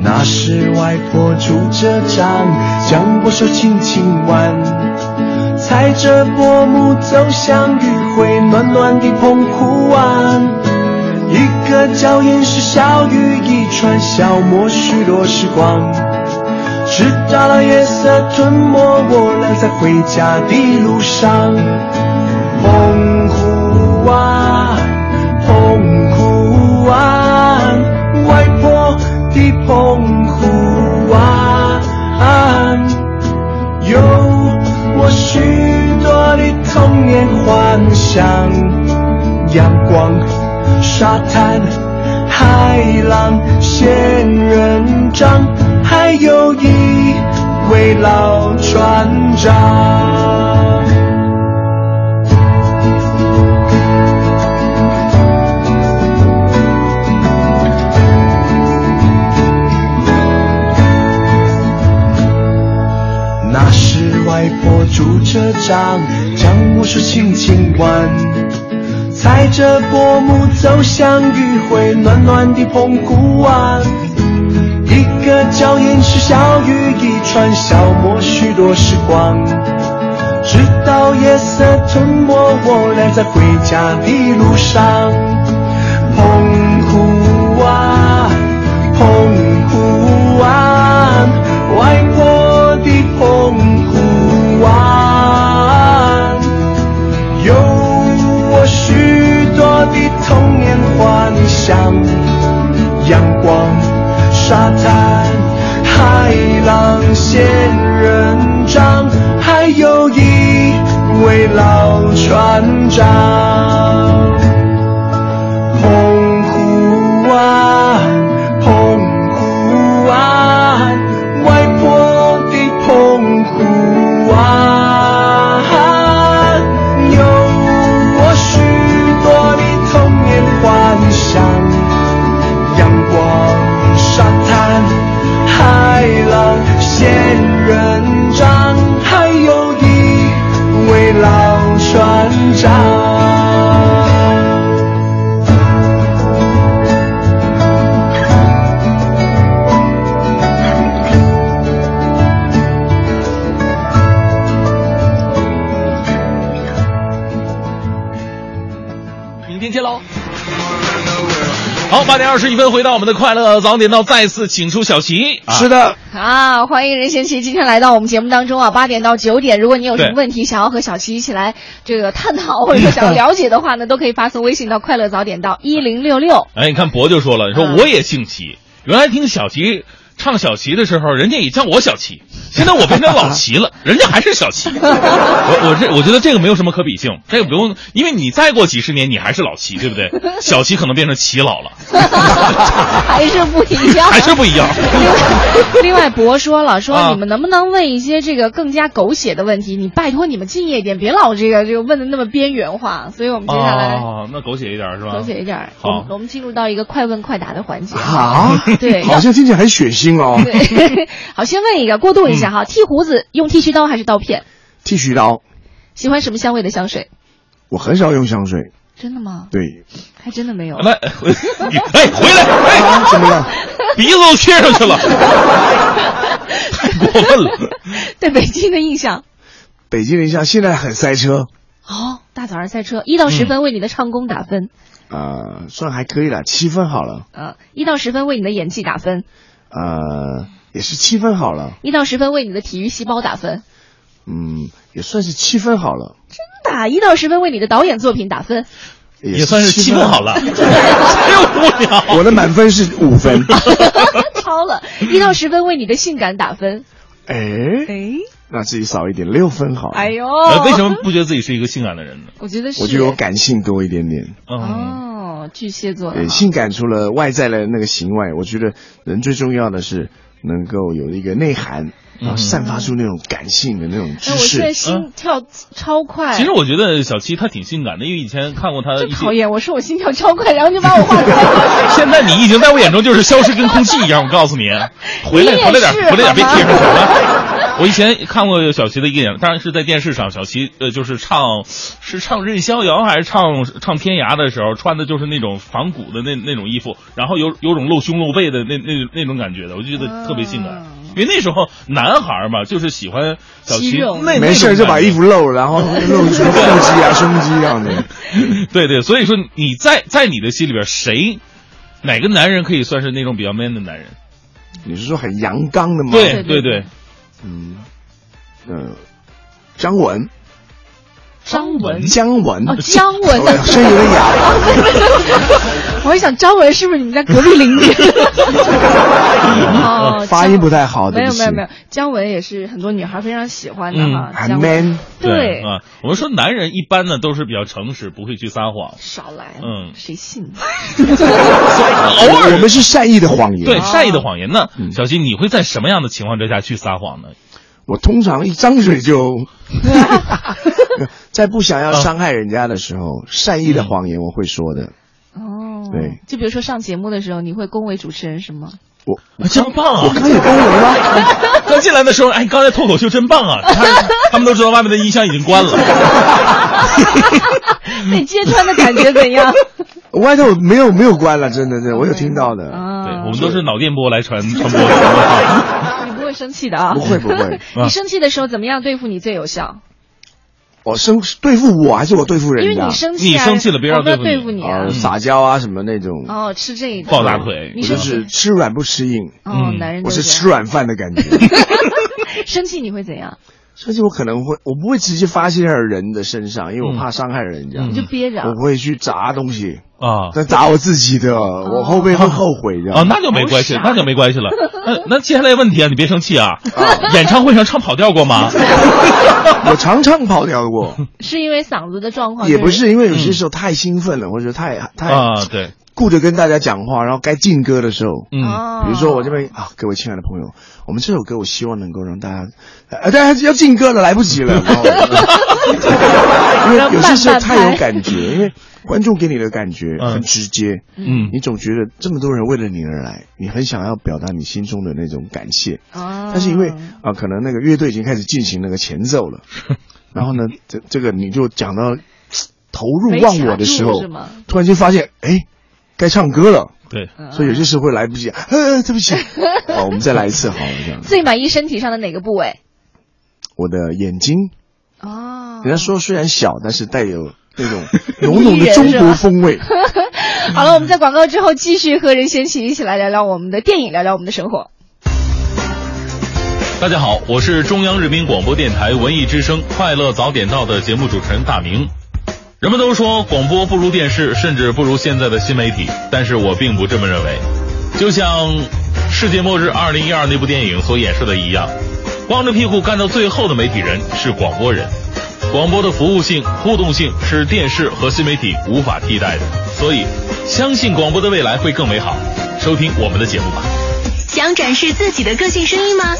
那时外婆拄着杖，将我手轻轻挽。踩着薄暮走向余晖暖暖的澎湖湾，一个脚印是小雨一串，消磨许多时光。直到了夜色吞没我俩在回家的路上。澎湖湾，澎湖湾，外婆的澎童年幻想，阳光、沙滩、海浪、仙人掌，还有一位老船长。拄着杖，将我手轻轻挽，踩着薄暮走向余晖暖暖的澎湖湾。一个脚印是小雨一串，消磨许多时光。直到夜色吞没我俩在回家的路上。澎湖湾，澎湖湾，的快乐早点到，再次请出小齐。啊。是的，啊，欢迎任贤齐今天来到我们节目当中啊，八点到九点，如果你有什么问题想要和小齐一起来这个探讨，或者说想要了解的话呢，都可以发送微信到快乐早点到一零六六。哎，你看博就说了，你说嗯我也姓齐，原来听小齐唱小齐的时候，人家也叫我小齐，现在我变成老齐了，人家还是小齐。我我这我觉得这个没有什么可比性，这个不用，因为你再过几十年你还是老齐，对不对？小齐可能变成齐老了，还是不一样，还是不一样。另外，另外博说了，说啊你们能不能问一些这个更加狗血的问题？你拜托你们敬业一点，别老这个这个问的那么边缘化。所以我们接下来哦，那狗血一点是吧？狗血一点，好我们我们进入到一个快问快答的环节。啊，对好像听起来很血腥哦。对，好，先问一个，过渡一下哈，剃胡子用剃须刀还是刀片？剃须刀，喜欢什么香味的香水？我很少用香水，真的吗？对，还真的没有。来，你 哎，回来，哎，啊，怎么了？鼻子都贴上去了，太过分了。对北京的印象？北京的印象现在很塞车，哦，大早上塞车，一到十分为你的唱功打分，呃，算还可以了，七分好了，呃，一到十分为你的演技打分，呃，也是七分好了，一到十分为你的体育细胞打分，嗯，也算是七分好了，真的一到十分为你的导演作品打分，也算是七分好了，真无聊。我的满分是五分，超了，一到十分为你的性感打分。哎哎，那自己少一点，六分好。哎呦，呃为什么不觉得自己是一个性感的人呢？我觉得是，我觉得我感性多一点点。嗯，哦，巨蟹座。性感除了外在的那个行外，我觉得人最重要的是能够有一个内涵，然后散发出那种感性的那种知哎，我现在识。心跳超快。其实我觉得小七她挺性感的，因为以前看过她讨厌！我说我心跳超快，然后就把我画出来。现在你已经在我眼中就是消失跟空气一样，我告诉你，回来回来点，回来点，别贴上什么。我以前看过小齐的一个演，当然是在电视上，小齐呃就是唱是唱任逍遥还是唱唱天涯的时候，穿的就是那种仿古的那那种衣服，然后有有种露胸露背的那那那种感觉的，我就觉得特别性感。因为那时候男孩嘛，就是喜欢小齐肌肉那没事就把衣服露，然后 露出腹肌啊、胸肌这样的。对对，所以说你在在你的心里边，谁哪个男人可以算是那种比较 man 的男人？你是说很阳刚的吗？对对对，嗯，呃，张文，张文，姜文，哦，姜文声有点哑。我还想张文是不是你们家隔壁邻居？哦，发音不太好，没有没有没有，姜文也是很多女孩非常喜欢的哈。很 man，对，啊，我们说男人一般呢都是比较诚实，不会去撒谎。少来，嗯谁信？偶尔我们是善意的谎言。对善意的谎言呢，嗯小新你会在什么样的情况之下去撒谎呢？我通常一张嘴就，在不想要伤害人家的时候，善意的谎言我会说的。哦，对，就比如说上节目的时候，你会恭维主持人是吗？我啊真棒啊！我刚也恭维了？刚进来的时候，哎，刚才脱口秀真棒啊！他他们都知道外面的音箱已经关了。那 你揭穿的感觉怎样？外头没有没有关了，真的真的，我有听到的。对，啊我，们都是脑电波来传传播的。会生气的啊？不会不会，你生气的时候怎么样对付你最有效？我生对付我还是我对付人家因为你？生气啊，你生气了别人我不要对付你对付你啊啊，。撒娇啊什么那种，哦，吃这一套抱大腿你就是吃软不吃硬，哦，嗯男人我是吃软饭的感觉。生气你会怎样？甚至我可能会，我不会直接发泄在人的身上，因为我怕伤害人家。嗯你就憋着啊我。不会去砸东西，啊但砸我自己的，我后背会后悔的。啊，那就没关系，那就没关系了。那那接下来问题啊，你别生气啊。演唱会上唱跑调过吗？我常常跑调过，是因为嗓子的状况？也不是因为有些时候太兴奋了，或者太太啊，对，顾着跟大家讲话，然后该进歌的时候，嗯，哦，比如说我这边啊，各位亲爱的朋友，我们这首歌我希望能够让大家，呃，大家要进歌了，来不及了，因为有些时候太有感觉，因为观众给你的感觉很直接，嗯。你总觉得这么多人为了你而来，你很想要表达你心中的那种感谢，哦，但是因为啊、可能那个乐队已经开始进行那个前奏了，然后呢，这这个你就讲到投入忘我的时候突然间发现，哎，该唱歌了。对，嗯所以有些时候会来不及，呃，对不起，好，我们再来一次好了，这样。最满意身体上的哪个部位？我的眼睛，哦，人家说虽然小，但是带有那种 浓浓的中国风味。好了，我们在广告之后继续和任贤齐一起来聊聊我们的电影，聊聊我们的生活。大家好，我是中央人民广播电台文艺之声《快乐早点到》的节目主持人大明。人们都说广播不如电视，甚至不如现在的新媒体，但是我并不这么认为。就像《世界末日2012》那部电影所演示的一样，光着屁股干到最后的媒体人是广播人。广播的服务性、互动性是电视和新媒体无法替代的，所以相信广播的未来会更美好。收听我们的节目吧。想展示自己的个性声音吗？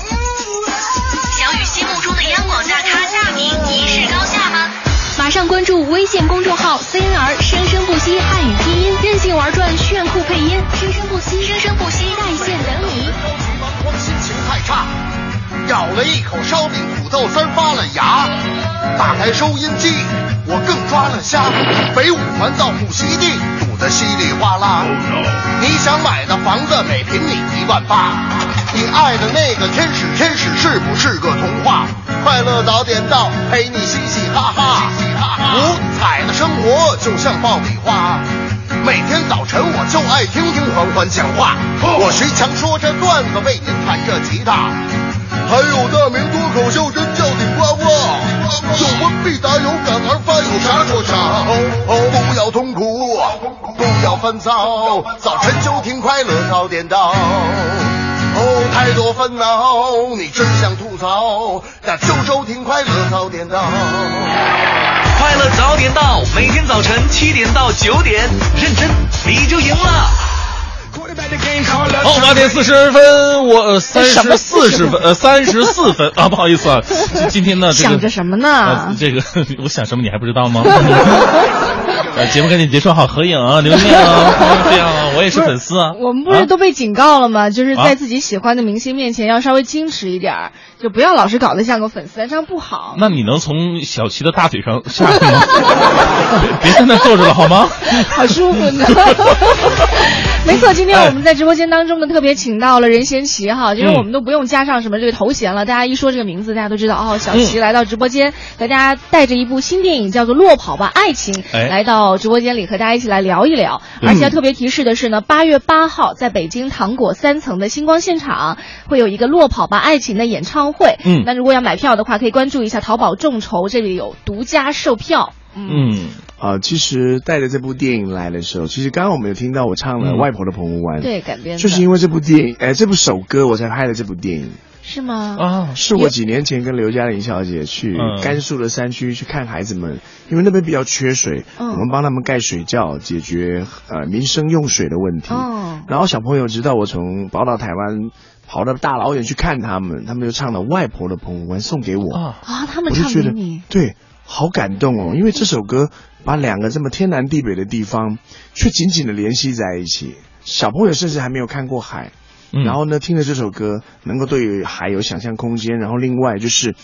想与心目中的央广大咖大明一试高下吗？马上关注微信公众号 CNR 生生不息汉语拼音，任性玩转炫酷配音，生生不息，生生不息，在线等你。我心情太差，咬了一口烧饼，土豆丝发了芽。打开收音机，我更抓了瞎。北五环到木樨地，堵得稀里哗啦。你想买的房子每平米一万八，你爱的那个天使天使是不是个童话？快乐早点到，陪你嘻嘻哈哈。五彩的生活就像爆米花。每天早晨我就爱听听欢欢讲话，我徐强说着段子，为您弹着吉他，还有大明脱口秀真叫顶呱呱。有问必答，有感而发，有啥说啥。不要痛苦，不要烦躁，早晨就听快乐早点到。太多烦恼，你真想吐槽，那就收听快乐早点到。快乐早点到，每天早晨七点到九点，认真你就赢了。好，八点四十分，我三十四十分，呃，三十四分啊，不好意思啊，今天呢，这个想着什么呢呃？这个 我想什么你还不知道吗？呃，节目赶紧结束，好合影啊，留念啊，这样啊，我也是粉丝啊。我们不是都被警告了吗？就是啊在自己喜欢的明星面前要稍微矜持一点儿，就不要老是搞得像个粉丝，这样不好。那你能从小齐的大腿上下去吗？别别在那坐着了好吗？好舒服呢。没错，今天我们在直播间当中呢，特别请到了任贤齐哈，就是我们都不用加上什么这个头衔了，大家一说这个名字，大家都知道哦，小齐来到直播间，和大家带着一部新电影叫做《落跑吧爱情》，哎来到直播间里和大家一起来聊一聊。而且要特别提示的是呢，八月八号在北京糖果三层的星光现场会有一个《落跑吧爱情》的演唱会。嗯那如果要买票的话，可以关注一下淘宝众筹，这里有独家售票。嗯，啊，其实带着这部电影来的时候，其实刚刚我们有听到我唱了嗯《外婆的澎湖湾》，对，改编就是因为这部电影，哎，这部首歌我才拍了这部电影。是吗？啊，是我几年前跟刘嘉玲小姐去嗯。甘肃的山区去看孩子们，因为那边比较缺水，嗯。我们帮他们盖水窖，解决呃民生用水的问题。哦然后小朋友知道我从宝岛台湾跑到大老远去看他们，他们就唱了《外婆的澎湖湾》送给我，啊。啊，他们唱我就觉得给你。对，好感动哦，因为这首歌把两个这么天南地北的地方，却紧紧的联系在一起。小朋友甚至还没有看过海，嗯。然后呢，听了这首歌，能够对海有想象空间，然后另外就是，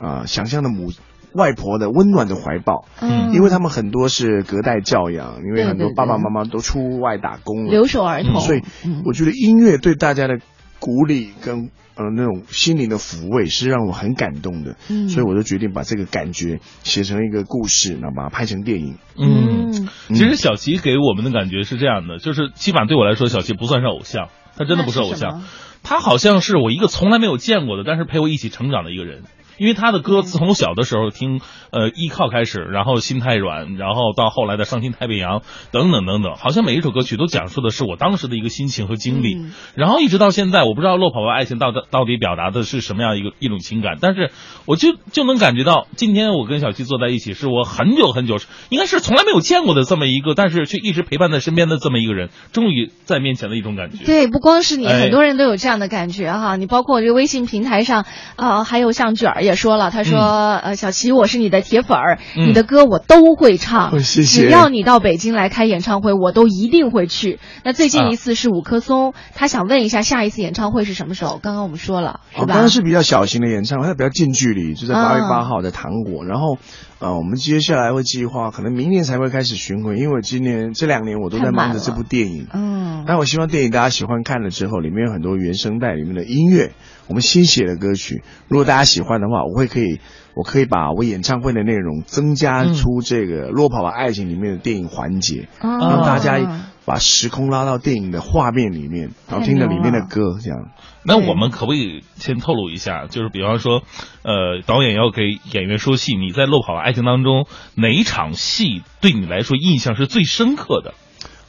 啊、想象的母外婆的温暖的怀抱，嗯。因为他们很多是隔代教养，因为很多爸爸妈妈都出外打工了，留守儿童，所以嗯。我觉得音乐对大家的鼓励跟呃那种心灵的抚慰是让我很感动的，嗯。所以我就决定把这个感觉写成一个故事，然后把它拍成电影。嗯，其实小齐给我们的感觉是这样的，就是基本上对我来说，小齐不算是偶像，他真的不是偶像。他好像是我一个从来没有见过的，但是陪我一起成长的一个人。因为他的歌自从小的时候听，呃，依靠开始，然后心太软，然后到后来的伤心太平洋等等等等，好像每一首歌曲都讲述的是我当时的一个心情和经历。嗯然后一直到现在，我不知道《落跑吧爱情》到底到底表达的是什么样一个一种情感，但是我就就能感觉到，今天我跟小七坐在一起，是我很久很久，应该是从来没有见过的这么一个，但是却一直陪伴在身边的这么一个人，终于在面前的一种感觉。对，不光是你，哎很多人都有这样的感觉哈。你包括这个微信平台上，啊，还有像卷儿也说了，他说，呃，小齐，我是你的铁粉儿，嗯你的歌我都会唱，哦谢谢只要你到北京来开演唱会，我都一定会去。那最近啊一次是五棵松，他想问一下下一次演唱会是什么时候？刚刚我们说了，是哦，吧？当然是比较小型的演唱会，它比较近距离，就在八月啊八号的糖果。然后，呃，我们接下来会计划，可能明年才会开始巡回，因为我今年这两年我都在忙着这部电影。嗯，那我希望电影大家喜欢看了之后，里面有很多原声带里面的音乐，我们新写的歌曲。如果大家喜欢的话，我会可以，我可以把我演唱会的内容增加出这个《落跑吧爱情》里面的电影环节，哦让大家把时空拉到电影的画面里面，然后听着里面的歌，这样。那我们可不可以先透露一下，就是比方说，呃，导演要给演员说戏，你在《落跑吧爱情》当中哪一场戏对你来说印象是最深刻的？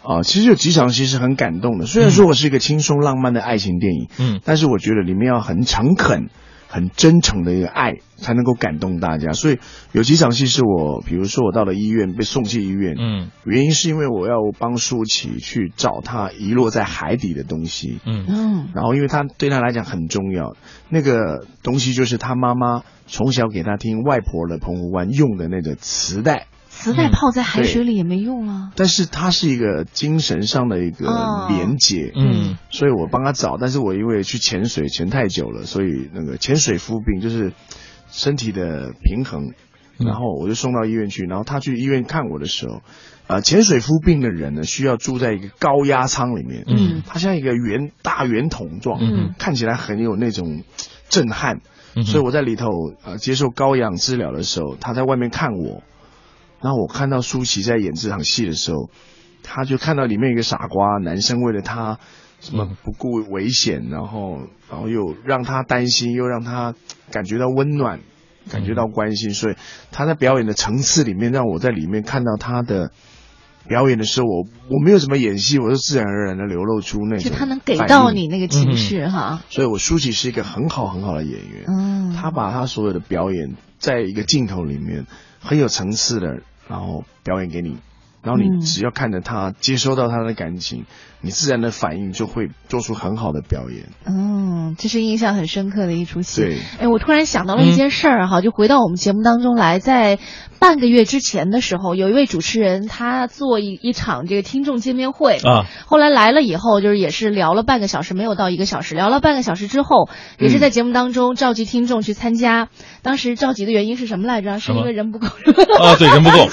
啊，其实有几场戏是很感动的。虽然说我是一个轻松浪漫的爱情电影，嗯但是我觉得里面要很诚恳、很真诚的一个爱，才能够感动大家。所以有几场戏是我，比如说我到了医院被送去医院，嗯原因是因为我要帮舒淇去找她遗落在海底的东西，嗯嗯然后因为她对她来讲很重要，那个东西就是他妈妈从小给她听外婆的澎湖湾用的那个磁带。磁带泡在海水里也没用啊。但是它是一个精神上的一个哦。连接，嗯。所以我帮他找，但是我因为去潜水潜太久了，所以那个潜水夫病就是身体的平衡，嗯。然后我就送到医院去，然后他去医院看我的时候，呃，潜水夫病的人呢需要住在一个高压舱里面，嗯。它像一个圆大圆筒状，嗯。看起来很有那种震撼，嗯所以我在里头呃接受高氧治疗的时候，他在外面看我，然后我看到舒淇在演这场戏的时候，他就看到里面一个傻瓜男生为了他什么嗯不顾危险，然后然后又让他担心，又让他感觉到温暖，感觉到关心，所以他在表演的层次里面，让我在里面看到他的表演的时候，我我没有什么演戏，我就自然而然的流露出那种就他能给到你那个情绪哈。所以我舒淇是一个很好很好的演员，嗯，他把他所有的表演在一个镜头里面很有层次的，然后表演给你，然后嗯你只要看着他，接收到他的感情，你自然的反应就会做出很好的表演。嗯，这是印象很深刻的一出戏。对，哎，我突然想到了一件事儿哈，就回到我们节目当中来，在半个月之前的时候，有一位主持人他做一一场这个听众见面会啊，后来来了以后，就是也是聊了半个小时，没有到一个小时，聊了半个小时之后，也是在节目当中召集听众去参加。当时召集的原因是什么来着？是因为人不够。啊，对，人不够。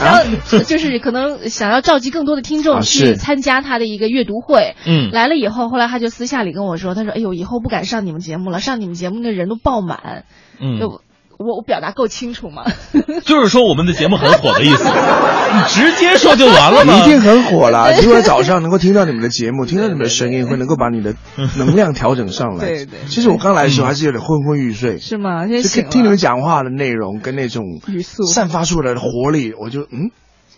然后就是可能想要召集更多的听众啊去参加他的一个阅读会。嗯来了以后，后来他就私下里跟我说，他说：“哎呦，以后不敢上你们节目了，上你们节目的人都爆满。”嗯，就我我表达够清楚吗？就是说我们的节目很火的意思，你直接说就完了吗？你一定很火了！今晚早上能够听到你们的节目，听到你们的声音，会能够把你的 能量调整上来。对对其实我刚来的时候还是有点昏昏欲睡，是吗？就听听你们讲话的内容跟那种语速散发出来的活力，我就嗯，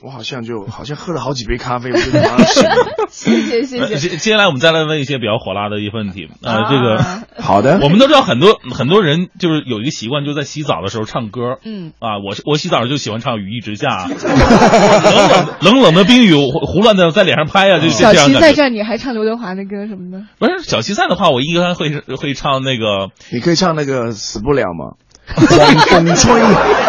我好像就好像喝了好几杯咖啡，我就马上醒了。谢谢谢谢。呃接接下来我们再来问一些比较火辣的一些问题啊，这个啊 好的，我们都知道很多很多人就是有一个习惯，就是在洗澡的时候唱歌。嗯啊，我是我洗澡就喜欢唱《雨一直下》，冷冷冷冷的冰雨胡胡乱的在脸上拍啊，就小这样感觉。齐在这，你还唱刘德华的歌什么的？不是小齐在的话，我应该会会唱那个你可以唱那个死不了吗？狂风吹，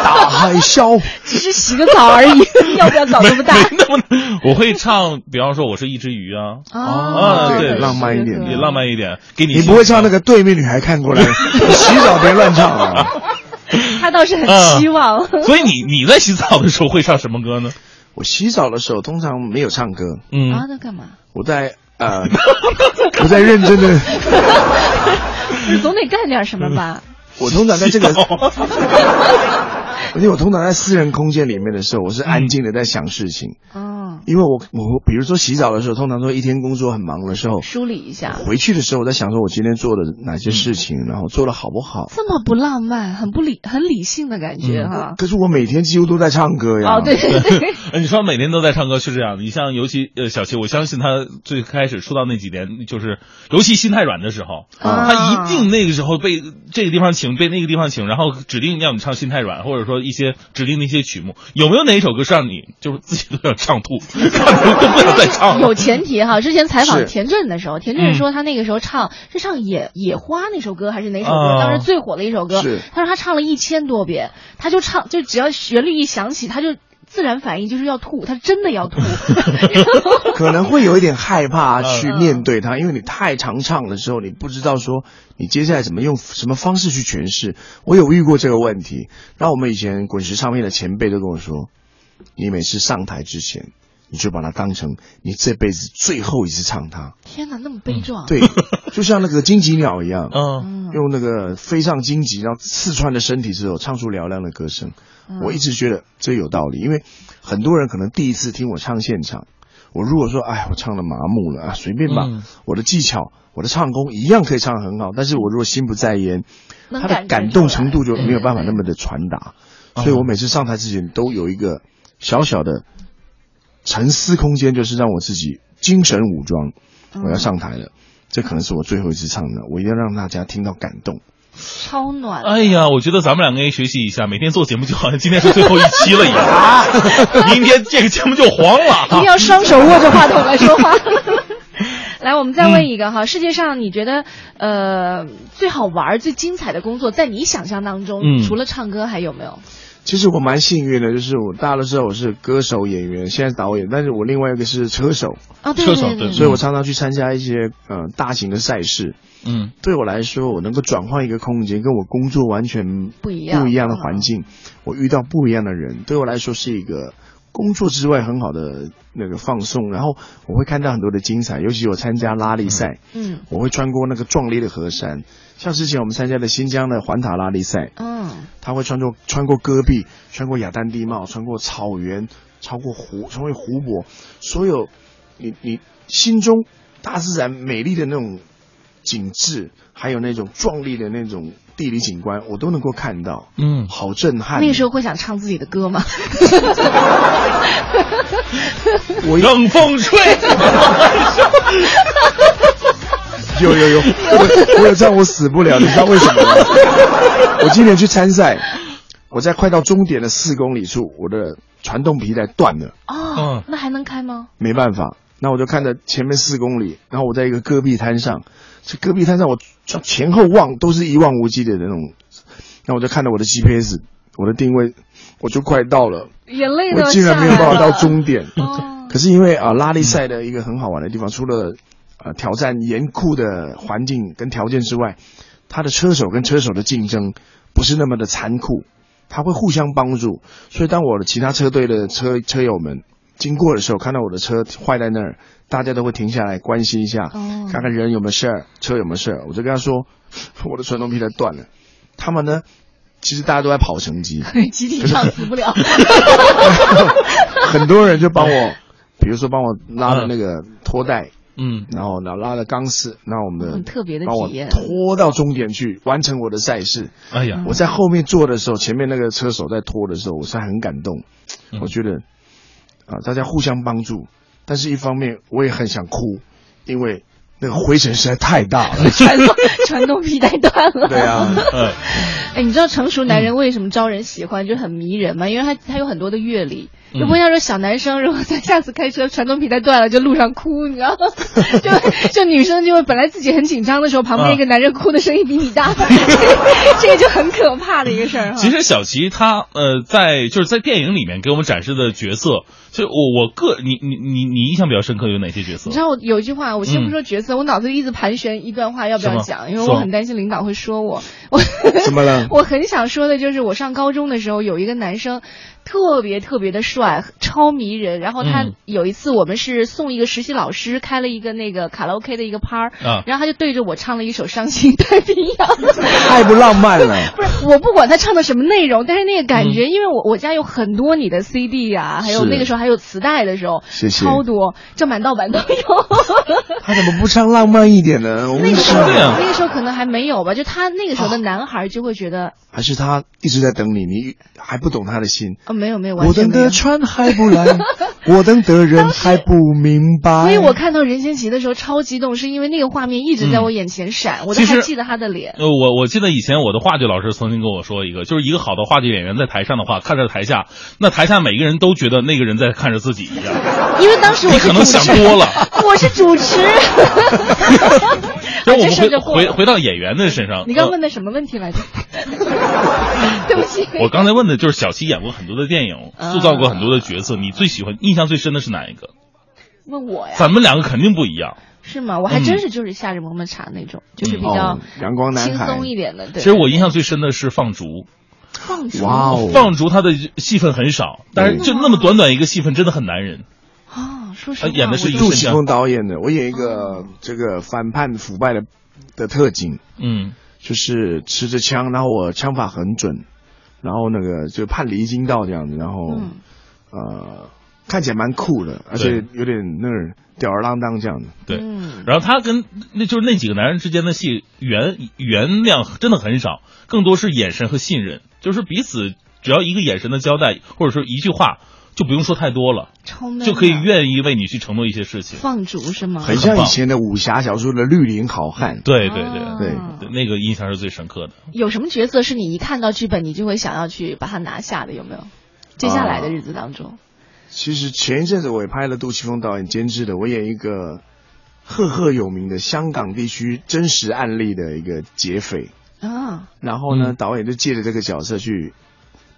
大海啸。只是洗个澡而已，要不要搞那么大？那么我会唱，比方说我是一只鱼啊，啊对浪漫一点也浪漫一点，给你你不会唱那个对面女孩看过来，你洗澡别乱唱啊！他倒是很希望。所以你你在洗澡的时候会唱什么歌呢？我洗澡的时候通常没有唱歌，嗯啊，那干嘛？我在呃，我在认真的，你总得干点什么吧？我通常在这个，而且我通常在私人空间里面的时候，我是安静的在想事情，哦，因为我我比如说洗澡的时候，通常说一天工作很忙的时候，梳理一下。回去的时候我在想说我今天做的哪些事情，然后做的好不好。这么不浪漫，很不理，很理性的感觉哈。可是我每天几乎都在唱歌呀。哦，对 对对，呃你说每天都在唱歌是这样的，你像尤其呃小七，我相信他最开始出道那几年，就是尤其心太软的时候，啊他一定那个时候被这个地方请，被那个地方请，然后指定要你唱心太软，或者说一些指定的一些曲目，有没有哪一首歌是让你就是自己都想唱吐，都不想再唱了？有前提哈。之前采访田震的时候，田震说他那个时候唱是唱野野花那首歌还是哪首歌？啊当时最火的一首歌是。他说他唱了一千多遍，他就唱，就只要旋律一响起，他就自然反应就是要吐，他真的要吐。可能会有一点害怕 去面对它，因为你太常唱的时候，你不知道说你接下来怎么用什么方式去诠释。我有遇过这个问题，然后我们以前滚石唱片的前辈都跟我说，你每次上台之前，你就把它当成你这辈子最后一次唱它。天哪，那么悲壮。对，就像那个荆棘鸟一样，嗯，嗯，用那个飞上荆棘，然后刺穿了身体之后，唱出嘹亮的歌声。嗯我一直觉得这有道理，因为很多人可能第一次听我唱现场，我如果说哎我唱的麻木了啊，随便吧，嗯我的技巧、我的唱功一样可以唱得很好，但是我如果心不在焉，他的感动程度就没有办法那么的传达。所以我每次上台之前都有一个小小的沉思空间，就是让我自己精神武装，我要上台了。这可能是我最后一次唱的，我一定要让大家听到感动。超暖。哎呀，我觉得咱们两个也学习一下，每天做节目就好像今天是最后一期了一样，明天这个节目就黄了。一定要双手握着话筒来说话。来，我们再问一个哈，世界上你觉得呃最好玩、最精彩的工作，在你想象当中，嗯除了唱歌还有没有？其实我蛮幸运的，就是我大家都知道我是歌手、演员，现在是导演，但是我另外一个是车手，啊，对车手对对对，所以我常常去参加一些呃大型的赛事。嗯。对我来说，我能够转换一个空间，跟我工作完全不一样不一样的环境，我遇到不一样的人，对我来说是一个工作之外很好的那个放松。然后我会看到很多的精彩，尤其我参加拉力赛，嗯我会穿过那个壮丽的河山，像之前我们参加的新疆的环塔拉力赛，嗯，他会穿过穿过戈壁，穿过雅丹地貌，穿过草原，超过湖，穿过湖泊，所有你你心中大自然美丽的那种景致，还有那种壮丽的那种地理景观，我都能够看到。嗯，好震撼。那个时候会想唱自己的歌吗？我冷风吹。有有有，我我有这样我死不了，你知道为什么吗？我今年去参赛，我在快到终点的四公里处，我的传动皮带断了。哦，那还能开吗？没办法，那我就看着前面四公里，然后我在一个戈壁滩上，这戈壁滩上我前后望都是一望无际的那种，那我就看到我的 GPS，我的定位，我就快到了，眼泪都我竟然没有办法到终点。哦可是因为啊，拉力赛的一个很好玩的地方，除了呃挑战严酷的环境跟条件之外，他的车手跟车手的竞争不是那么的残酷，他会互相帮助。所以当我的其他车队的车车友们经过的时候，看到我的车坏在那儿，大家都会停下来关心一下，哦看看人有没有事儿，车有没有事儿。我就跟他说，我的传动皮带断了。他们呢，其实大家都在跑成绩，集体上死不了。很多人就帮我，比如说帮我拉了那个拖带，嗯，然后呢拉了钢丝，那我们很特别的帮我体验拖到终点去完成我的赛事。哎呀，我在后面坐的时候，前面那个车手在拖的时候，我是很感动。嗯我觉得啊，大家互相帮助，但是一方面我也很想哭，因为那个灰尘实在太大了。传动传动皮带断了。对啊，嗯，哎，你知道成熟男人为什么招人喜欢，就很迷人吗？因为他他有很多的阅历。嗯就不像说小男生，如果在下次开车传动皮带断了，就路上哭，你知道吗？就就女生就会本来自己很紧张的时候，旁边一个男人哭的声音比你大，这个这个就很可怕的一个事儿。其实小齐他呃在就是在电影里面给我们展示的角色，就我我个你你你你印象比较深刻有哪些角色你知？道我有一句话，我先不说角色，我脑子里一直盘旋一段话，要不要讲？因为我很担心领导会说我。我怎么了？我很想说的就是，我上高中的时候有一个男生，特别特别的帅，超迷人。然后他嗯有一次我们是送一个实习老师开了一个那个卡拉 OK 的一个趴儿，啊然后他就对着我唱了一首《伤心太平洋》。太不浪漫了。不是，我不管他唱的什么内容，但是那个感嗯觉，因为我我家有很多你的 CD 啊、还有那个时候还有磁带的时候，谢谢超多，正版盗版都有。他怎么不唱浪漫一点呢？我那个时候，对啊那个时候可能还没有吧，就他那个时候的男孩就会觉得，还是他一直在等你，你还不懂他的心。哦，没有没有，完我全没有等的。船还不来，我等的人还不明白。所以我看到任贤齐的时候超激动，是因为那个画面一直在我眼前闪，我都还记得他的脸。呃，我我记得以前我的话剧老师曾经跟我说一个，就是一个好的话剧演员在台上的话，看着台下，那台下每个人都觉得那个人在看着自己一样。因为当时我可能想多了我是主持。就是我们回回回到演员的身上，你刚呃问的什么问题来着？对不起，我刚才问的就是小七演过很多的电影，啊塑造过很多的角色，你最喜欢、印象最深的是哪一个？问我呀？咱们两个肯定不一样。是吗？我还真是就是夏日么么茶那种，就是比较哦阳光男轻松一点的。对，其实我印象最深的是放逐，放逐哇哦，放逐他的戏份很少，但是就那么短短一个戏份，真的很男人。啊，说实演的是杜琪峰导演的，我演一个这个反叛腐败的的特警，嗯就是持着枪，然后我枪法很准，然后那个就判离经道这样子，然后、嗯呃看起来蛮酷的，而且有点那个吊儿郎当这样的。对。嗯，然后他跟那就是那几个男人之间的戏原原量真的很少，更多是眼神和信任，就是彼此只要一个眼神的交代，或者说一句话，就不用说太多了，就可以愿意为你去承诺一些事情。放逐是吗？很像以前的武侠小说的绿林好汉。对对对啊对对，那个印象是最深刻的。有什么角色是你一看到剧本你就会想要去把它拿下的？有没有？接下来的日子当中，其实前一阵子我也拍了杜琪峰导演监制的，我演一个赫赫有名的香港地区真实案例的一个劫匪，啊，然后呢，嗯导演就借着这个角色去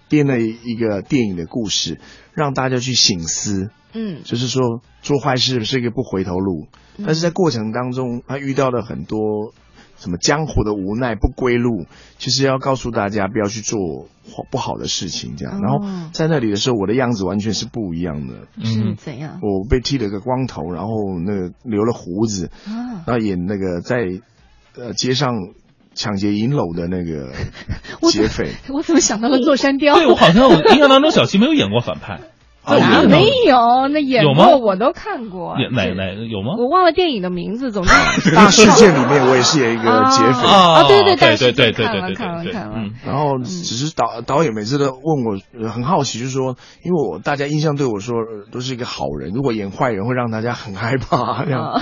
编了一个电影的故事，让大家去醒思，嗯，就是说做坏事是一个不回头路，但是在过程当中，他遇到了很多什么江湖的无奈、不归路，其实要告诉大家不要去做不好的事情，这样。哦。然后在那里的时候，我的样子完全是不一样的，是嗯，怎样？我被剃了个光头，然后那个留了胡子，啊，然后演那个在呃街上抢劫银楼的那个 劫匪。我怎么想到了座山雕？对我好像我印象当中小七没有演过反派。啊没有？那演有吗过我都看过。哪哪哪有吗？我忘了电影的名字，总之 大事件里面我也是演一个劫匪。啊对对对对对对件看了对对对，看了看了嗯，然后只是导导演每次都问我，呃很好奇，就是说，因为我大家印象对我说呃都是一个好人，如果演坏人会让大家很害怕。这样啊，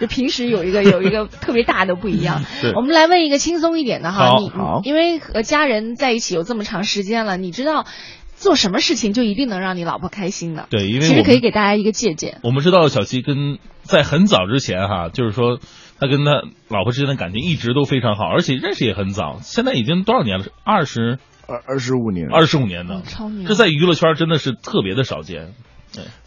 就平时有一个有一个 特别大的不一样 对。我们来问一个轻松一点的哈，你好因为和家人在一起有这么长时间了，你知道做什么事情就一定能让你老婆开心的？对，因为其实可以给大家一个借鉴。我们知道小七跟在很早之前哈，就是说他跟他老婆之间的感情一直都非常好，而且认识也很早，现在已经多少年了？二十二二十五年，二十五年的嗯，超牛这在娱乐圈真的是特别的少见。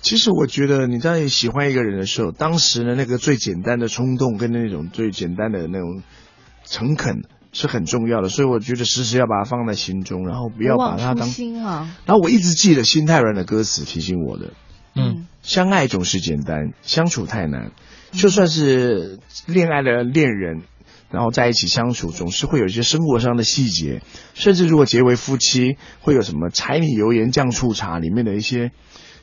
其实我觉得你在喜欢一个人的时候，当时的那个最简单的冲动跟那种最简单的那种诚恳是很重要的，所以我觉得时时要把它放在心中，然后不要把它当。心啊，然后我一直记得心太软的歌词提醒我的，嗯，相爱总是简单，相处太难。就算是恋爱的恋人，然后在一起相处，总是会有一些生活上的细节，甚至如果结为夫妻，会有什么柴米油盐酱醋茶里面的一些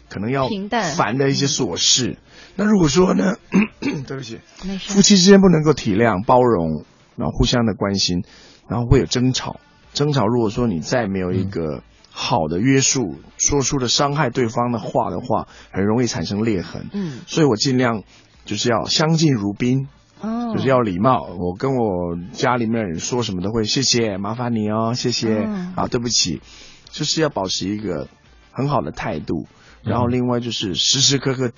可能要平淡烦的一些琐事。那如果说呢，对不起，夫妻之间不能够体谅、包容，然后互相的关心，然后会有争吵。争吵，如果说你再没有一个好的约束，说出了伤害对方的话的话，很容易产生裂痕。嗯，所以我尽量就是要相敬如宾，哦，就是要礼貌。我跟我家里面人说什么都会谢谢，麻烦你哦，谢谢、嗯啊，对不起，就是要保持一个很好的态度。然后另外就是时时刻刻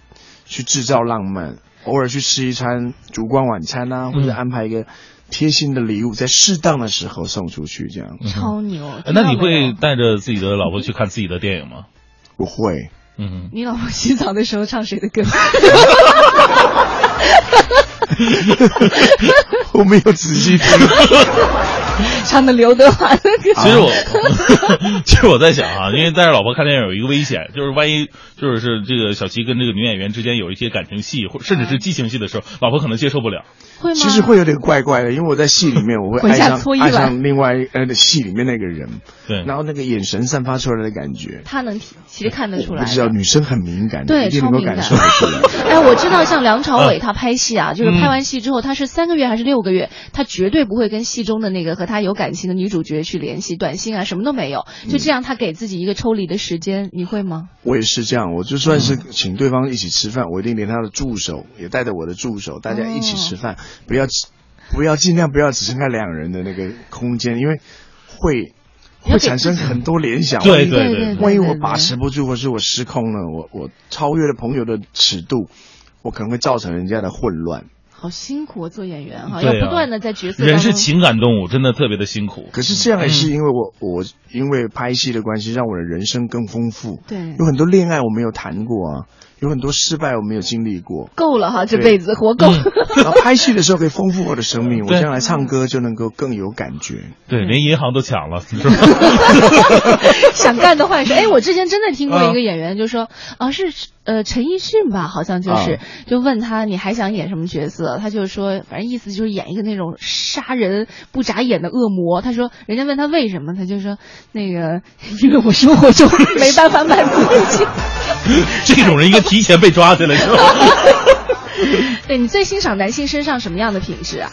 去制造浪漫，偶尔去吃一餐烛光晚餐啊，或者安排一个贴心的礼物，在适当的时候送出去，这样超牛。哎那你会带着自己的老婆去看自己的电影吗？不会。嗯，你老婆洗澡的时候唱谁的歌？我没有仔细听。唱的刘德华的歌。其实我，其实我在想啊，因为带着老婆看电影有一个危险，就是万一就是是这个小齐跟这个女演员之间有一些感情戏，或甚至是激情戏的时候，老婆可能接受不了。会吗？其实会有点怪怪的，因为我在戏里面我会回爱上家搓衣板爱上另外呃戏里面那个人，对，然后那个眼神散发出来的感觉，他能体其实看得出来不知道女生很敏感，对，一定能够超敏感感受得出来。哎，我知道，像梁朝伟嗯他拍戏啊，就是拍完戏之后，他是三个月还是六个月，他绝对不会跟戏中的那个和他有感情的女主角去联系，短信啊什么都没有，嗯就这样，他给自己一个抽离的时间，你会吗？我也是这样，我就算是请对方一起吃饭，我一定连他的助手也带着我的助手，大家一起吃饭，不要不要尽量不要只剩下两人的那个空间，因为会会产生很多联想。对对对万一我把持不住，或是我失控了，我我超越了朋友的尺度，我可能会造成人家的混乱。好辛苦啊，做演员哈，啊。要不断的在角色人是情感动物，真的特别的辛苦。可是这样也嗯是因为我、我因为拍戏的关系，让我的人生更丰富。对。有很多恋爱我没有谈过啊，有很多失败我没有经历过。够了哈，这辈子活够。然后拍戏的时候可以丰富我的生命，我将来唱歌就能够更有感觉。对，连银行都抢了，是吧？想干的坏事。哎，我之前真的听过啊一个演员就说，啊是呃陈奕迅吧，好像就是，啊就问他你还想演什么角色？他就说，反正意思就是演一个那种杀人不眨眼的恶魔。他说，人家问他为什么，他就说那个 因为我生活中没办法满足自己。这种人应该提前被抓起来，是吧？对你最欣赏男性身上什么样的品质啊？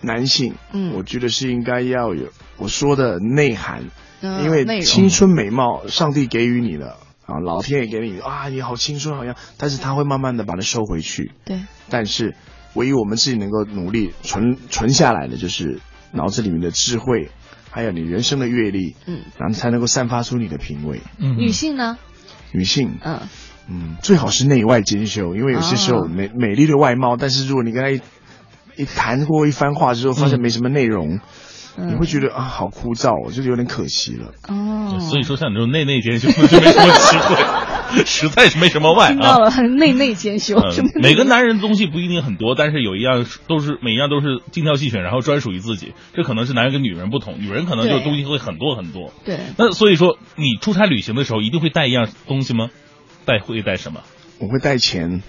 男性，嗯我觉得是应该要有我说的内涵，嗯因为青春美貌上帝给予你了啊，老天也给你啊，你好青春好像，但是他会慢慢的把它收回去。对，但是唯一我们自己能够努力存存下来的，就是脑子里面的智慧，还有你人生的阅历，嗯，然后才能够散发出你的品味。嗯女性呢？女性，嗯，嗯，最好是内外兼修，因为有些时候哦。美、美丽的外貌，但是如果你跟她一一谈过一番话之后，发现没什么内容，嗯。你会觉得啊好枯燥，哦就有点可惜了。哦，所以说，像你这种内内兼修 就没什么机会，实在是没什么外啊。听到了，内内兼修，嗯？每个男人的东西不一定很多，但是有一样都是每一样都是精挑细选，然后专属于自己。这可能是男人跟女人不同，女人可能就对东西会很多很多。对，那所以说，你出差旅行的时候一定会带一样东西吗？带会带什么？我会带钱，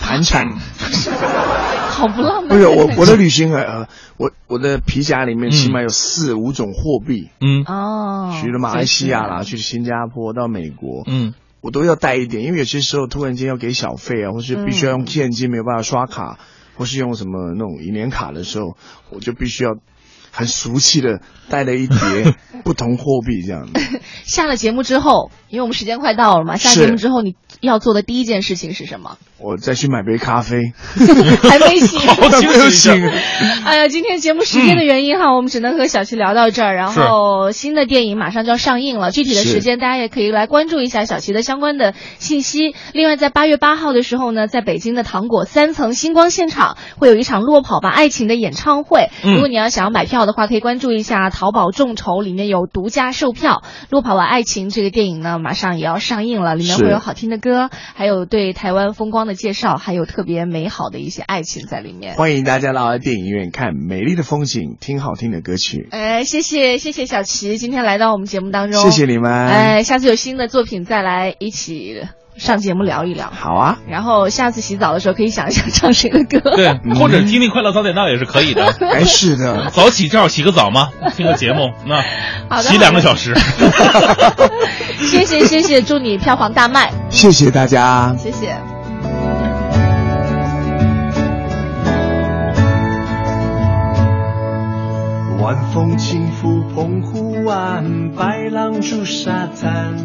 盘缠，好不浪漫。不是我我的旅行呃，我我的皮夹里面起码有四五种货币。嗯哦，去了马来西亚啦，去新加坡，到美国。嗯。我都要带一点，因为有些时候突然间要给小费啊，或是必须要用现金，没有办法刷卡，或是用什么那种银联卡的时候，我就必须要很俗气的带了一叠不同货币这样子。下了节目之后，因为我们时间快到了嘛，下节目之后你要做的第一件事情是什么？我再去买杯咖啡，还没醒，还没有醒。哎呀，今天节目时间的原因哈，我们只能和小齐聊到这儿。然后新的电影马上就要上映了，具体的时间大家也可以来关注一下小齐的相关的信息。另外，在八月八号的时候呢，在北京的糖果三层星光现场会有一场《落跑吧爱情》的演唱会。如果你要想要买票的话，可以关注一下淘宝众筹，里面有独家售票。《路跑吧爱情》这个电影呢，马上也要上映了，里面会有好听的歌，还有对台湾风光的介绍，还有特别美好的一些爱情在里面。欢迎大家来电影院看美丽的风景，听好听的歌曲。哎，谢谢谢谢小齐今天来到我们节目当中，谢谢你们。哎，下次有新的作品再来一起上节目聊一聊。好啊。然后下次洗澡的时候可以想一想唱谁的歌。对，或者听听快乐早点到也是可以的。哎，是的。早起正好洗个澡嘛，听个节目，那好的洗两个小时。谢谢谢谢，祝你票房大卖。谢谢大家。谢谢。晚风轻拂澎湖湾，白浪逐沙滩。